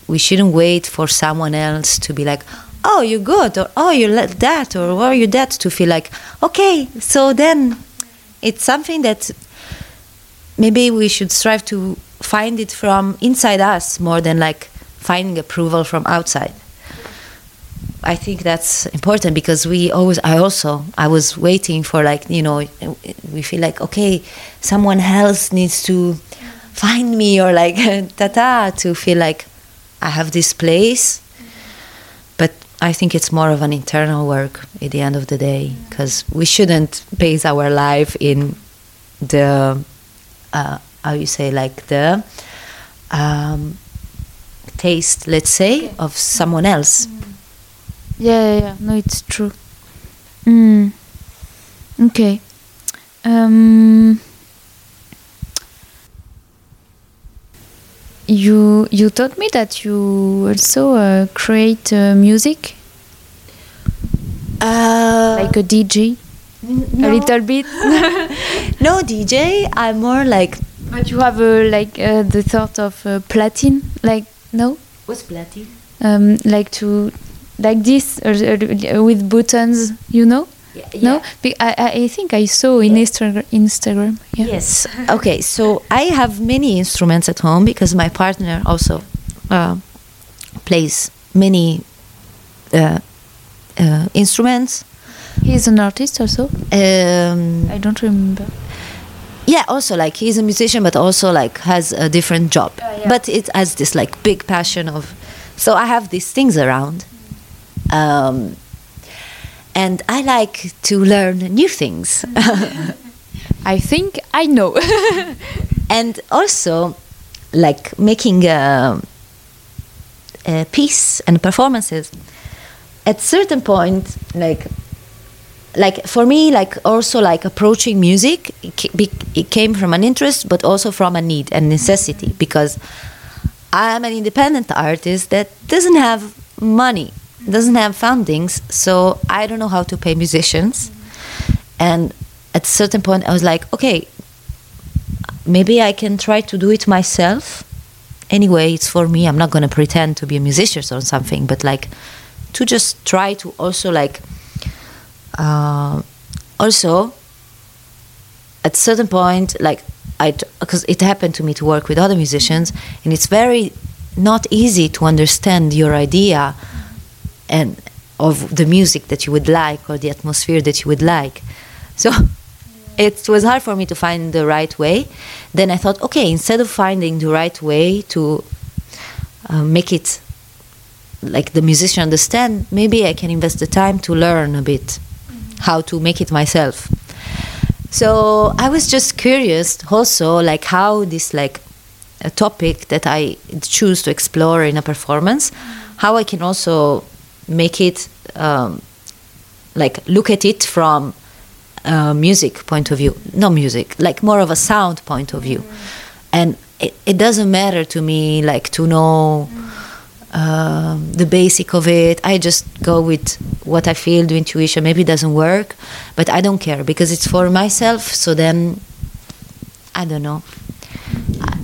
we shouldn't wait for someone else to be like, "Oh, you're good," or "Oh, you're like that," or "Oh, you're that," to feel like, "Okay, so then." It's something that maybe we should strive to find it from inside us more than like finding approval from outside. I think that's important because we always i also i was waiting for like you know we feel like okay someone else needs to find me or like *laughs* ta-ta to feel like i have this place I think it's more of an internal work at the end of the day because we shouldn't base our life in the uh, how you say like the um, taste, let's say, of someone else. Yeah, yeah, yeah. No, it's true. Mm. Okay. Um, you you told me that you also uh, create uh, music Uh, like a DJ a little bit, *laughs* no DJ. I'm more like but you have uh, like uh, the thought of uh, platin, like no, what's platin? um, like to like this or, or with buttons, you know. No, Be- I, I I think I saw in Yeah. Instagram. Instagram. Yeah. Yes. *laughs* Okay. So I have many instruments at home because my partner also uh, plays many uh, uh, instruments. He's an artist also. Um, I don't remember. yeah, also like he's a musician, but also like has a different job. yeah. But it has this like big passion of. So I have these things around, um, and I like to learn new things. *laughs* I think I know. *laughs* and also like making a, a piece and performances at certain point like like for me like also like approaching music it, it came from an interest but also from a need and necessity because i'm an independent artist that doesn't have money doesn't have fundings so i don't know how to pay musicians and at a certain point i was like okay maybe I can try to do it myself. Anyway, it's for me. I'm not going to pretend to be a musician or something, but like to just try to also like uh, also at certain point like I because it happened to me to work with other musicians and it's very not easy to understand your idea and of the music that you would like or the atmosphere that you would like. So *laughs* it was hard for me to find the right way. Then I thought, okay, instead of finding the right way to uh, make it like the musician understand, maybe I can invest the time to learn a bit how to make it myself. So I was just curious also like how this like a topic that I choose to explore in a performance, how I can also make it um, like look at it from a music point of view, not music, like more of a sound point of view, and it, it doesn't matter to me like to know um, the basic of it. I just go with what I feel, the intuition. Maybe it doesn't work, but I don't care because it's for myself. So then, I don't know. I,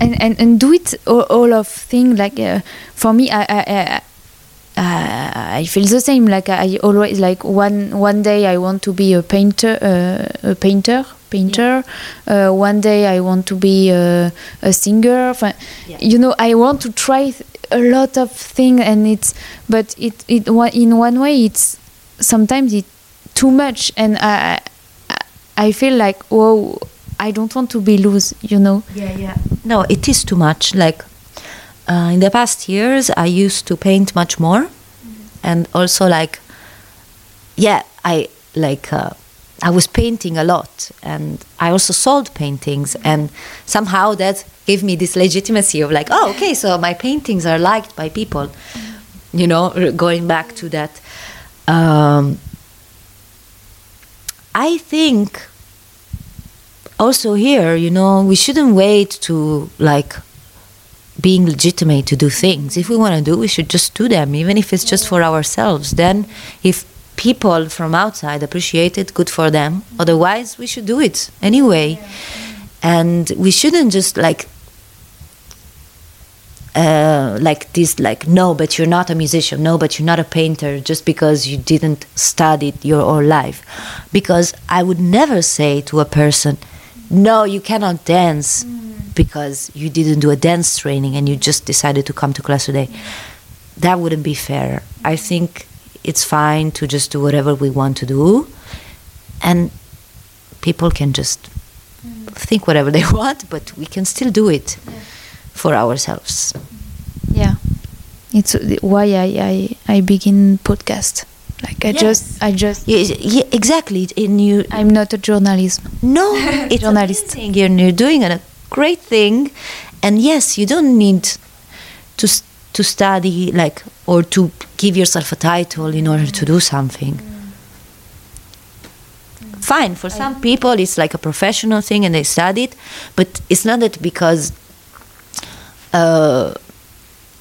and, and and do it all, all of thing like uh, for me I, I, I uh, I feel the same like I always like one one day I want to be a painter uh, a painter painter uh, one day I want to be a, a singer Yeah. you know I want to try a lot of things and it's but it it in one way it's sometimes it too much and I I- I feel like whoa I don't want to be loose you know Yeah, yeah. No, it is too much. Like uh, in the past years, I used to paint much more, and also like, yeah, I like uh, I was painting a lot, and I also sold paintings, and somehow that gave me this legitimacy of like, oh, okay, so my paintings are liked by people. You know, going back to that. Um, I think also here, you know, we shouldn't wait to like being legitimate to do things. If we want to do, we should just do them, even if it's just for ourselves. Then, if people from outside appreciate it, good for them. Otherwise, we should do it anyway. And we shouldn't just like uh, like this like no but you're not a musician no but you're not a painter just because you didn't study your whole life because i would never say to a person no you cannot dance because you didn't do a dance training and you just decided to come to class today that wouldn't be fair i think it's fine to just do whatever we want to do and people can just mm. think whatever they *laughs* want but we can still do it for ourselves yeah it's why I I, I begin podcast like I Yes. just I just Yeah, yeah, exactly. And you I'm not a journalist. no, *laughs* it's Journalist. amazing. You're, you're doing a great thing, and yes, you don't need to to study like or to give yourself a title in order to do something. Fine, for some people it's like a professional thing and they study it, but it's not that because. Uh,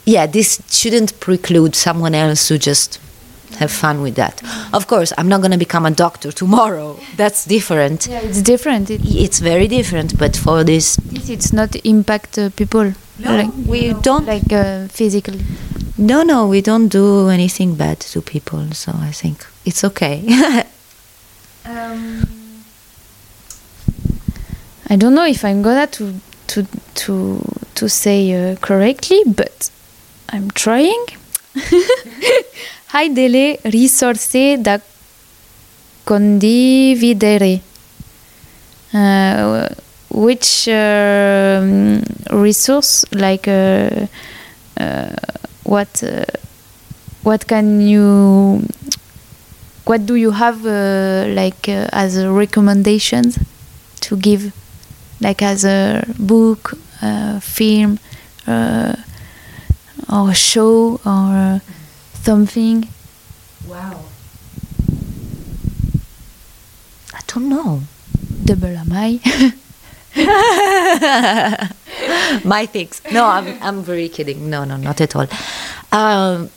yeah, this shouldn't preclude someone else to just have fun with that. Of course, I'm not going to become a doctor tomorrow. *laughs* That's different. yeah it's different it, It's very different, but for this, it's not impact uh, people like we don't. like uh, physically No, no, we don't do anything bad to people, so I think it's okay. *laughs* I don't know if I'm gonna to to to to say uh, correctly, but I'm trying. *laughs* Hai delle risorse da condividere. Uh, which um, resource, like uh, uh, what uh, what can you what do you have uh, like uh, as a recommendations to give like as a book uh, film uh, or show or uh, something wow. I don't know. double am I *laughs* My things. No, I'm, I'm very kidding. No, no, not at all. Um,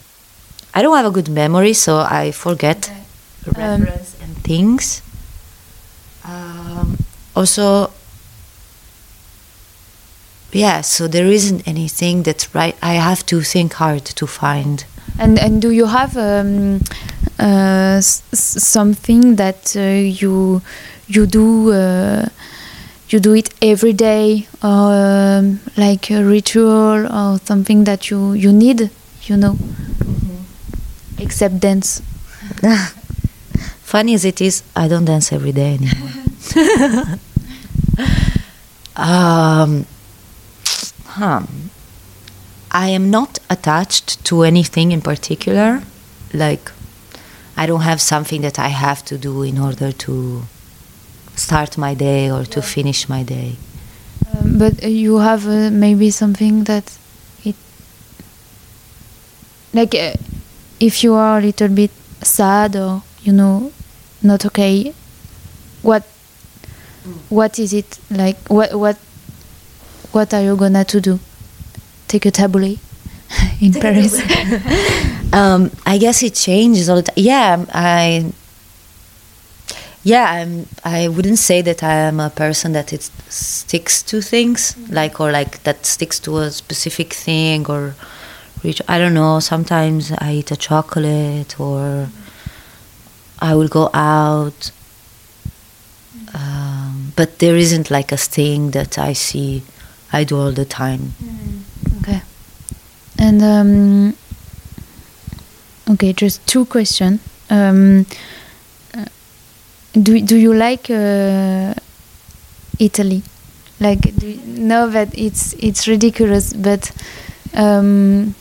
I don't have a good memory, so I forget reference and things. Um, also, yeah, so there isn't anything that's right. I have to think hard to find. And and do you have um, uh, something that uh, you you do uh, you do it every day or um, like a ritual or something that you you need you know except dance *laughs* Funny as it is, I don't dance every day anymore. *laughs* *laughs* um, huh. I am not attached to anything in particular. Like, I don't have something that I have to do in order to start my day or to finish my day. Um, but you have uh, maybe something that it like uh, if you are a little bit sad or you know not okay what what is it like what what what are you gonna to do *laughs* take a taboulet in paris *laughs* um, I guess it changes all the time. Yeah, I. yeah, I'm. I wouldn't say that I am a person that it sticks to things, like or like that sticks to a specific thing or. Reach, I don't know. Sometimes I eat a chocolate, or I will go out. Um, but there isn't like a thing that I see. I do all the time. Okay. And um, okay, just two questions. Um, uh, do do you like uh, Italy? Like, do you know that it's it's ridiculous, but um,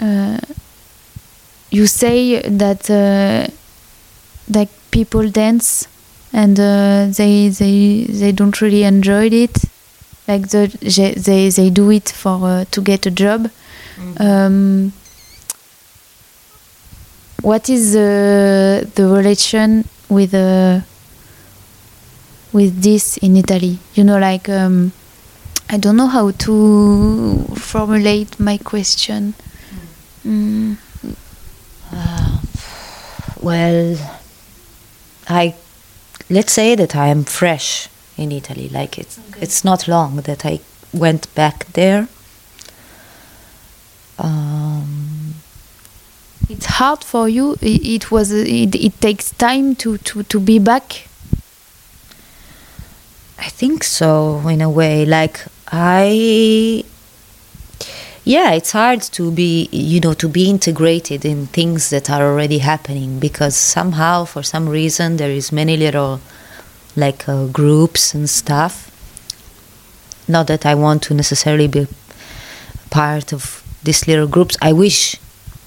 uh, you say that uh, like people dance and uh, they they they don't really enjoy it like the, they, they they do it for uh, to get a job um, what is the the relation with uh, with this in Italy you know like um, I don't know how to formulate my question mm. Well, I let's say that I am fresh in Italy. Like it's it's not long that I went back there. Um, It's hard for you. It, it was. It, it takes time to, to, to be back. I think so in a way. Like I, yeah, it's hard to be you know to be integrated in things that are already happening because somehow for some reason there is many little like uh, groups and stuff. Not that I want to necessarily be part of these little groups. I wish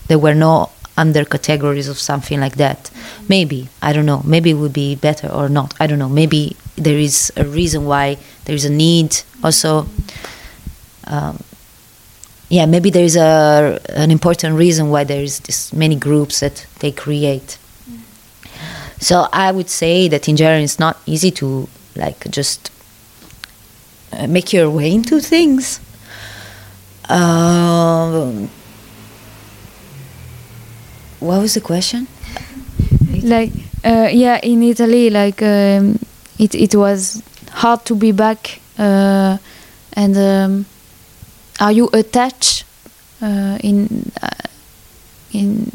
there were no under categories of something like that. Maybe I don't know. Maybe it would be better or not. I don't know. Maybe there is a reason why there is a need. Also, um, yeah, maybe there is a an important reason why there is this many groups that they create. So I would say that in general, it's not easy to like just make your way into things. Um, what was the question? Like, uh, yeah, in Italy, like um, it it was hard to be back. Uh, and um, are you attached uh, in uh, in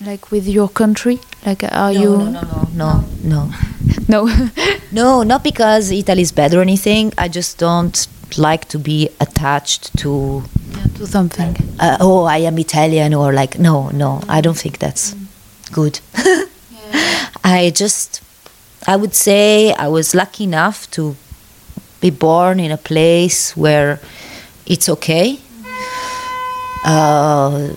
like with your country? Like, are you no, no, no, no, no. No? *laughs* No, not because Italy is bad or anything. I just don't like to be attached to, to something. uh, oh, I am Italian or like, no, no, I don't think that's good. *laughs* I just, I would say I was lucky enough to be born in a place where it's okay. Uh,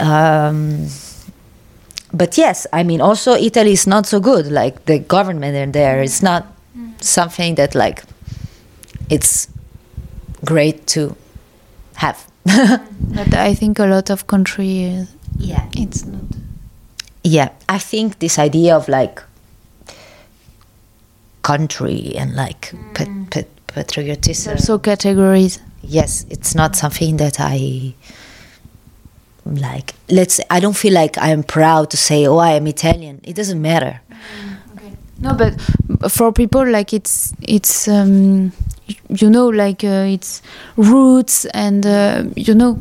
um, but yes, I mean, also Italy is not so good. Like the government in there is not something that like it's great to have. *laughs* But I think a lot of country, uh, yeah, it's not. yeah. I think this idea of like country and like pat- pat- patriotism. Also categories. yes, it's not something that I like. Let's. I don't feel like I am proud to say, "Oh, I am Italian." It doesn't matter. No, but for people like it's it's um, you know like uh, it's roots and uh, you know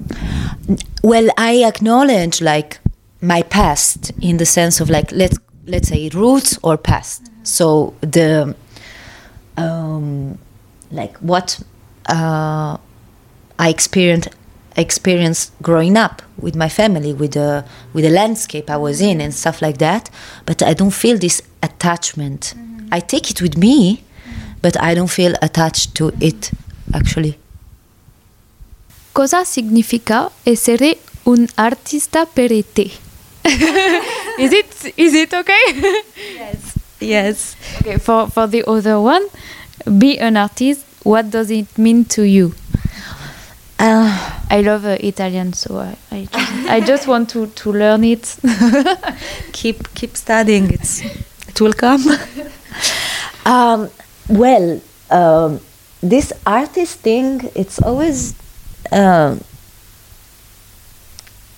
Well, I acknowledge like my past in the sense of like let's let's say roots or past. So the um, like what uh, I experienced experienced growing up with my family, with the with the landscape I was in and stuff like that. But I don't feel this attachment. Mm-hmm. I take it with me, but I don't feel attached to it actually. cosa significa essere un artista per te? *laughs* is it is it okay? Yes. Yes. okay, for for the other one, be an artist. What does it mean to you? Uh, *sighs* I love uh, Italian, so I I just, I just want to to learn it. *laughs* keep keep studying. It's it will come. *laughs* um, well, um, this artist thing, it's always. Um,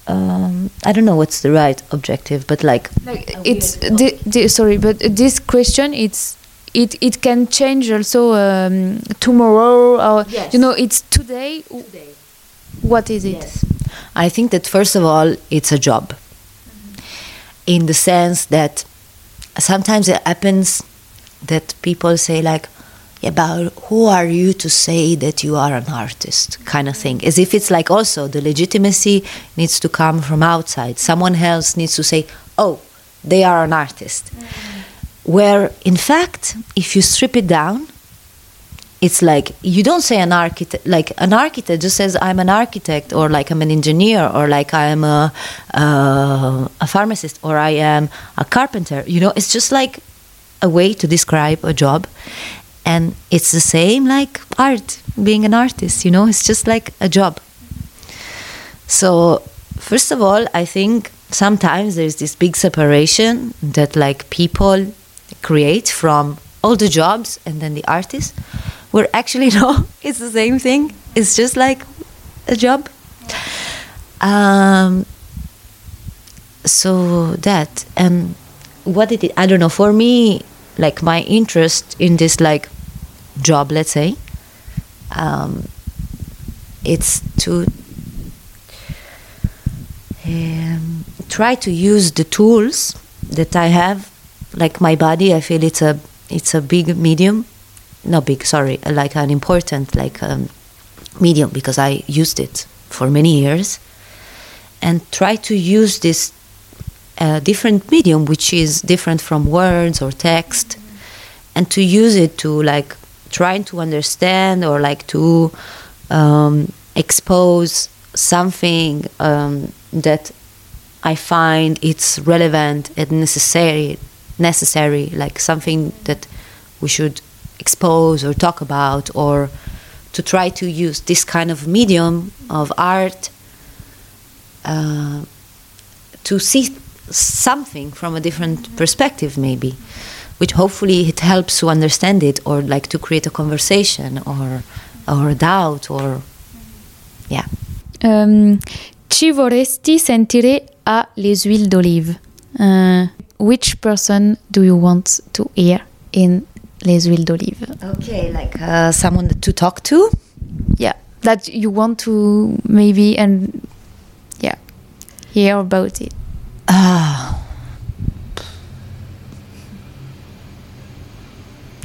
um, I don't know what's the right objective, but like like it's the, the, sorry but this question it's it it can change also um, tomorrow or Yes. you know it's today what is it I think that first of all, it's a job. Mm-hmm. In the sense that sometimes it happens that people say like, about who are you to say that you are an artist? Kind of mm-hmm. thing. As if it's like also the legitimacy needs to come from outside. Someone else needs to say, oh, they are an artist. Mm-hmm. Where in fact, if you strip it down, it's like you don't say an architect like an architect just says i'm an architect or like i'm an engineer or like i'm a, uh, a pharmacist or i am a carpenter. You know it's just like a way to describe a job. And it's the same like art being an artist you know? It's just like a job. So first of all i think sometimes there's this big separation that like people create from all the jobs and then the artist where actually *laughs* no it's the same thing. It's just like a job. Um, so that and what it is i don't know for me like my interest in this like job let's say um, it's to um, try to use the tools that I have, like my body. I feel it's a it's a big medium, not big, sorry, like an important like um, medium because I used it for many years, and try to use this uh, different medium, which is different from words or text, and to use it to like trying to understand or like to um, expose something um, that I find it's relevant and necessary, necessary, like something that we should expose or talk about, or to try to use this kind of medium of art uh, to see something from a different perspective, maybe, which hopefully it helps to understand it, or like to create a conversation, or or a doubt, or yeah. Um, ci vorresti sentire a Les Huiles d'Olive? Uh, which person do you want to hear in Les Huiles d'Olive? Okay, like uh, someone to talk to. Yeah, that you want to maybe and yeah, hear about it. Ah.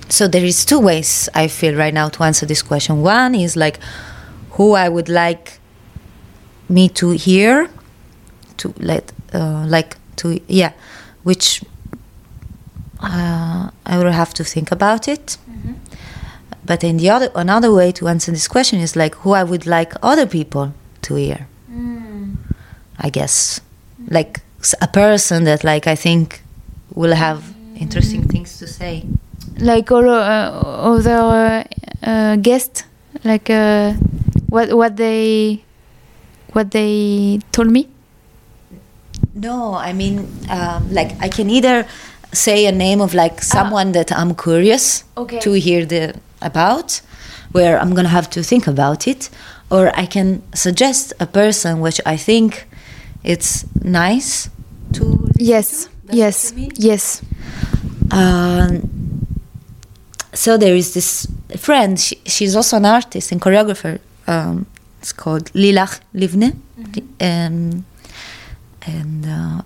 So there is two ways I feel right now to answer this question. One is like who I would like me to hear, to let uh, like to yeah, which uh, I will have to think about it. But in the other another way to answer this question is like who I would like other people to hear. I guess like s- a person that like I think will have interesting things to say. Like all uh, other uh, uh, guests, like uh, what what they what they told me. No, I mean um, like I can either say a name of like someone that I'm curious Okay. to hear the about, where I'm gonna have to think about it, or I can suggest a person which I think it's nice to. Yes, to. Yes, what you mean? yes. Um, so there is this friend. She, she's also an artist and choreographer. Um, it's called Lilach Livne, um, and uh,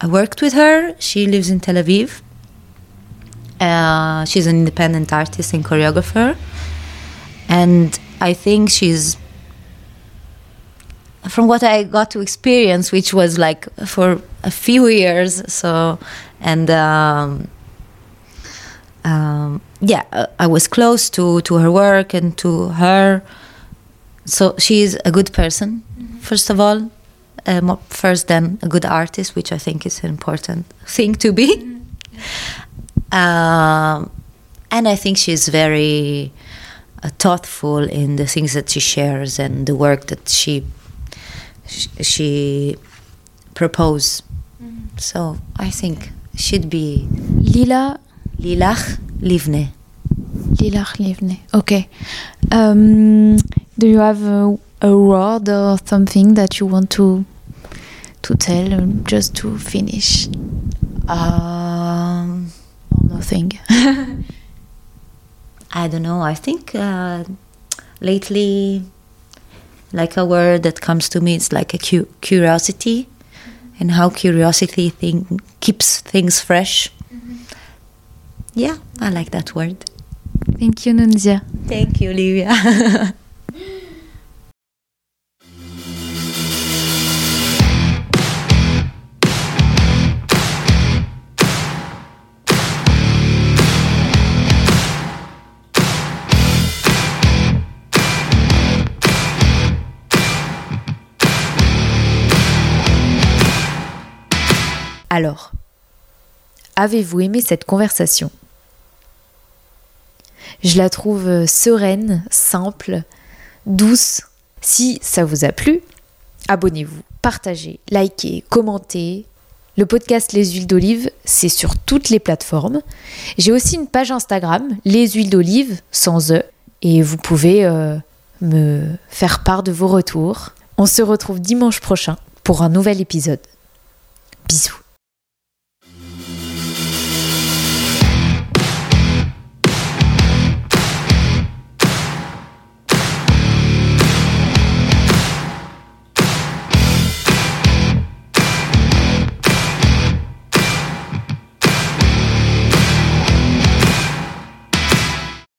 I worked with her. She lives in Tel Aviv. Uh, she's an independent artist and choreographer, and I think she's from what I got to experience, which was like for a few years. So, and um, um, yeah, uh, I was close to to her work and to her. So she's a good person, first of all. Mo- first, then a good artist, which I think is an important thing to be. Um, and I think she's very uh, thoughtful in the things that she shares and the work that she sh- she propose. So I think she should be Lila Lilach Livne. Lilach Livne. Okay. Um, do you have a, a word or something that you want to to tell just to finish? Um, nothing. *laughs* I don't know. I think uh, lately, like a word that comes to me it's like a cu- curiosity, and how curiosity thing keeps things fresh. Yeah, I like that word. Thank you, Nunzia. Thank you, Olivia. *laughs* Alors, avez-vous aimé cette conversation? Je la trouve euh, sereine, simple, douce. Si ça vous a plu, abonnez-vous, partagez, likez, commentez. Le podcast Les huiles d'olive, c'est sur toutes les plateformes. J'ai aussi une page Instagram, Les huiles d'olive, sans E, et vous pouvez euh, me faire part de vos retours. On se retrouve dimanche prochain pour un nouvel épisode. Bisous.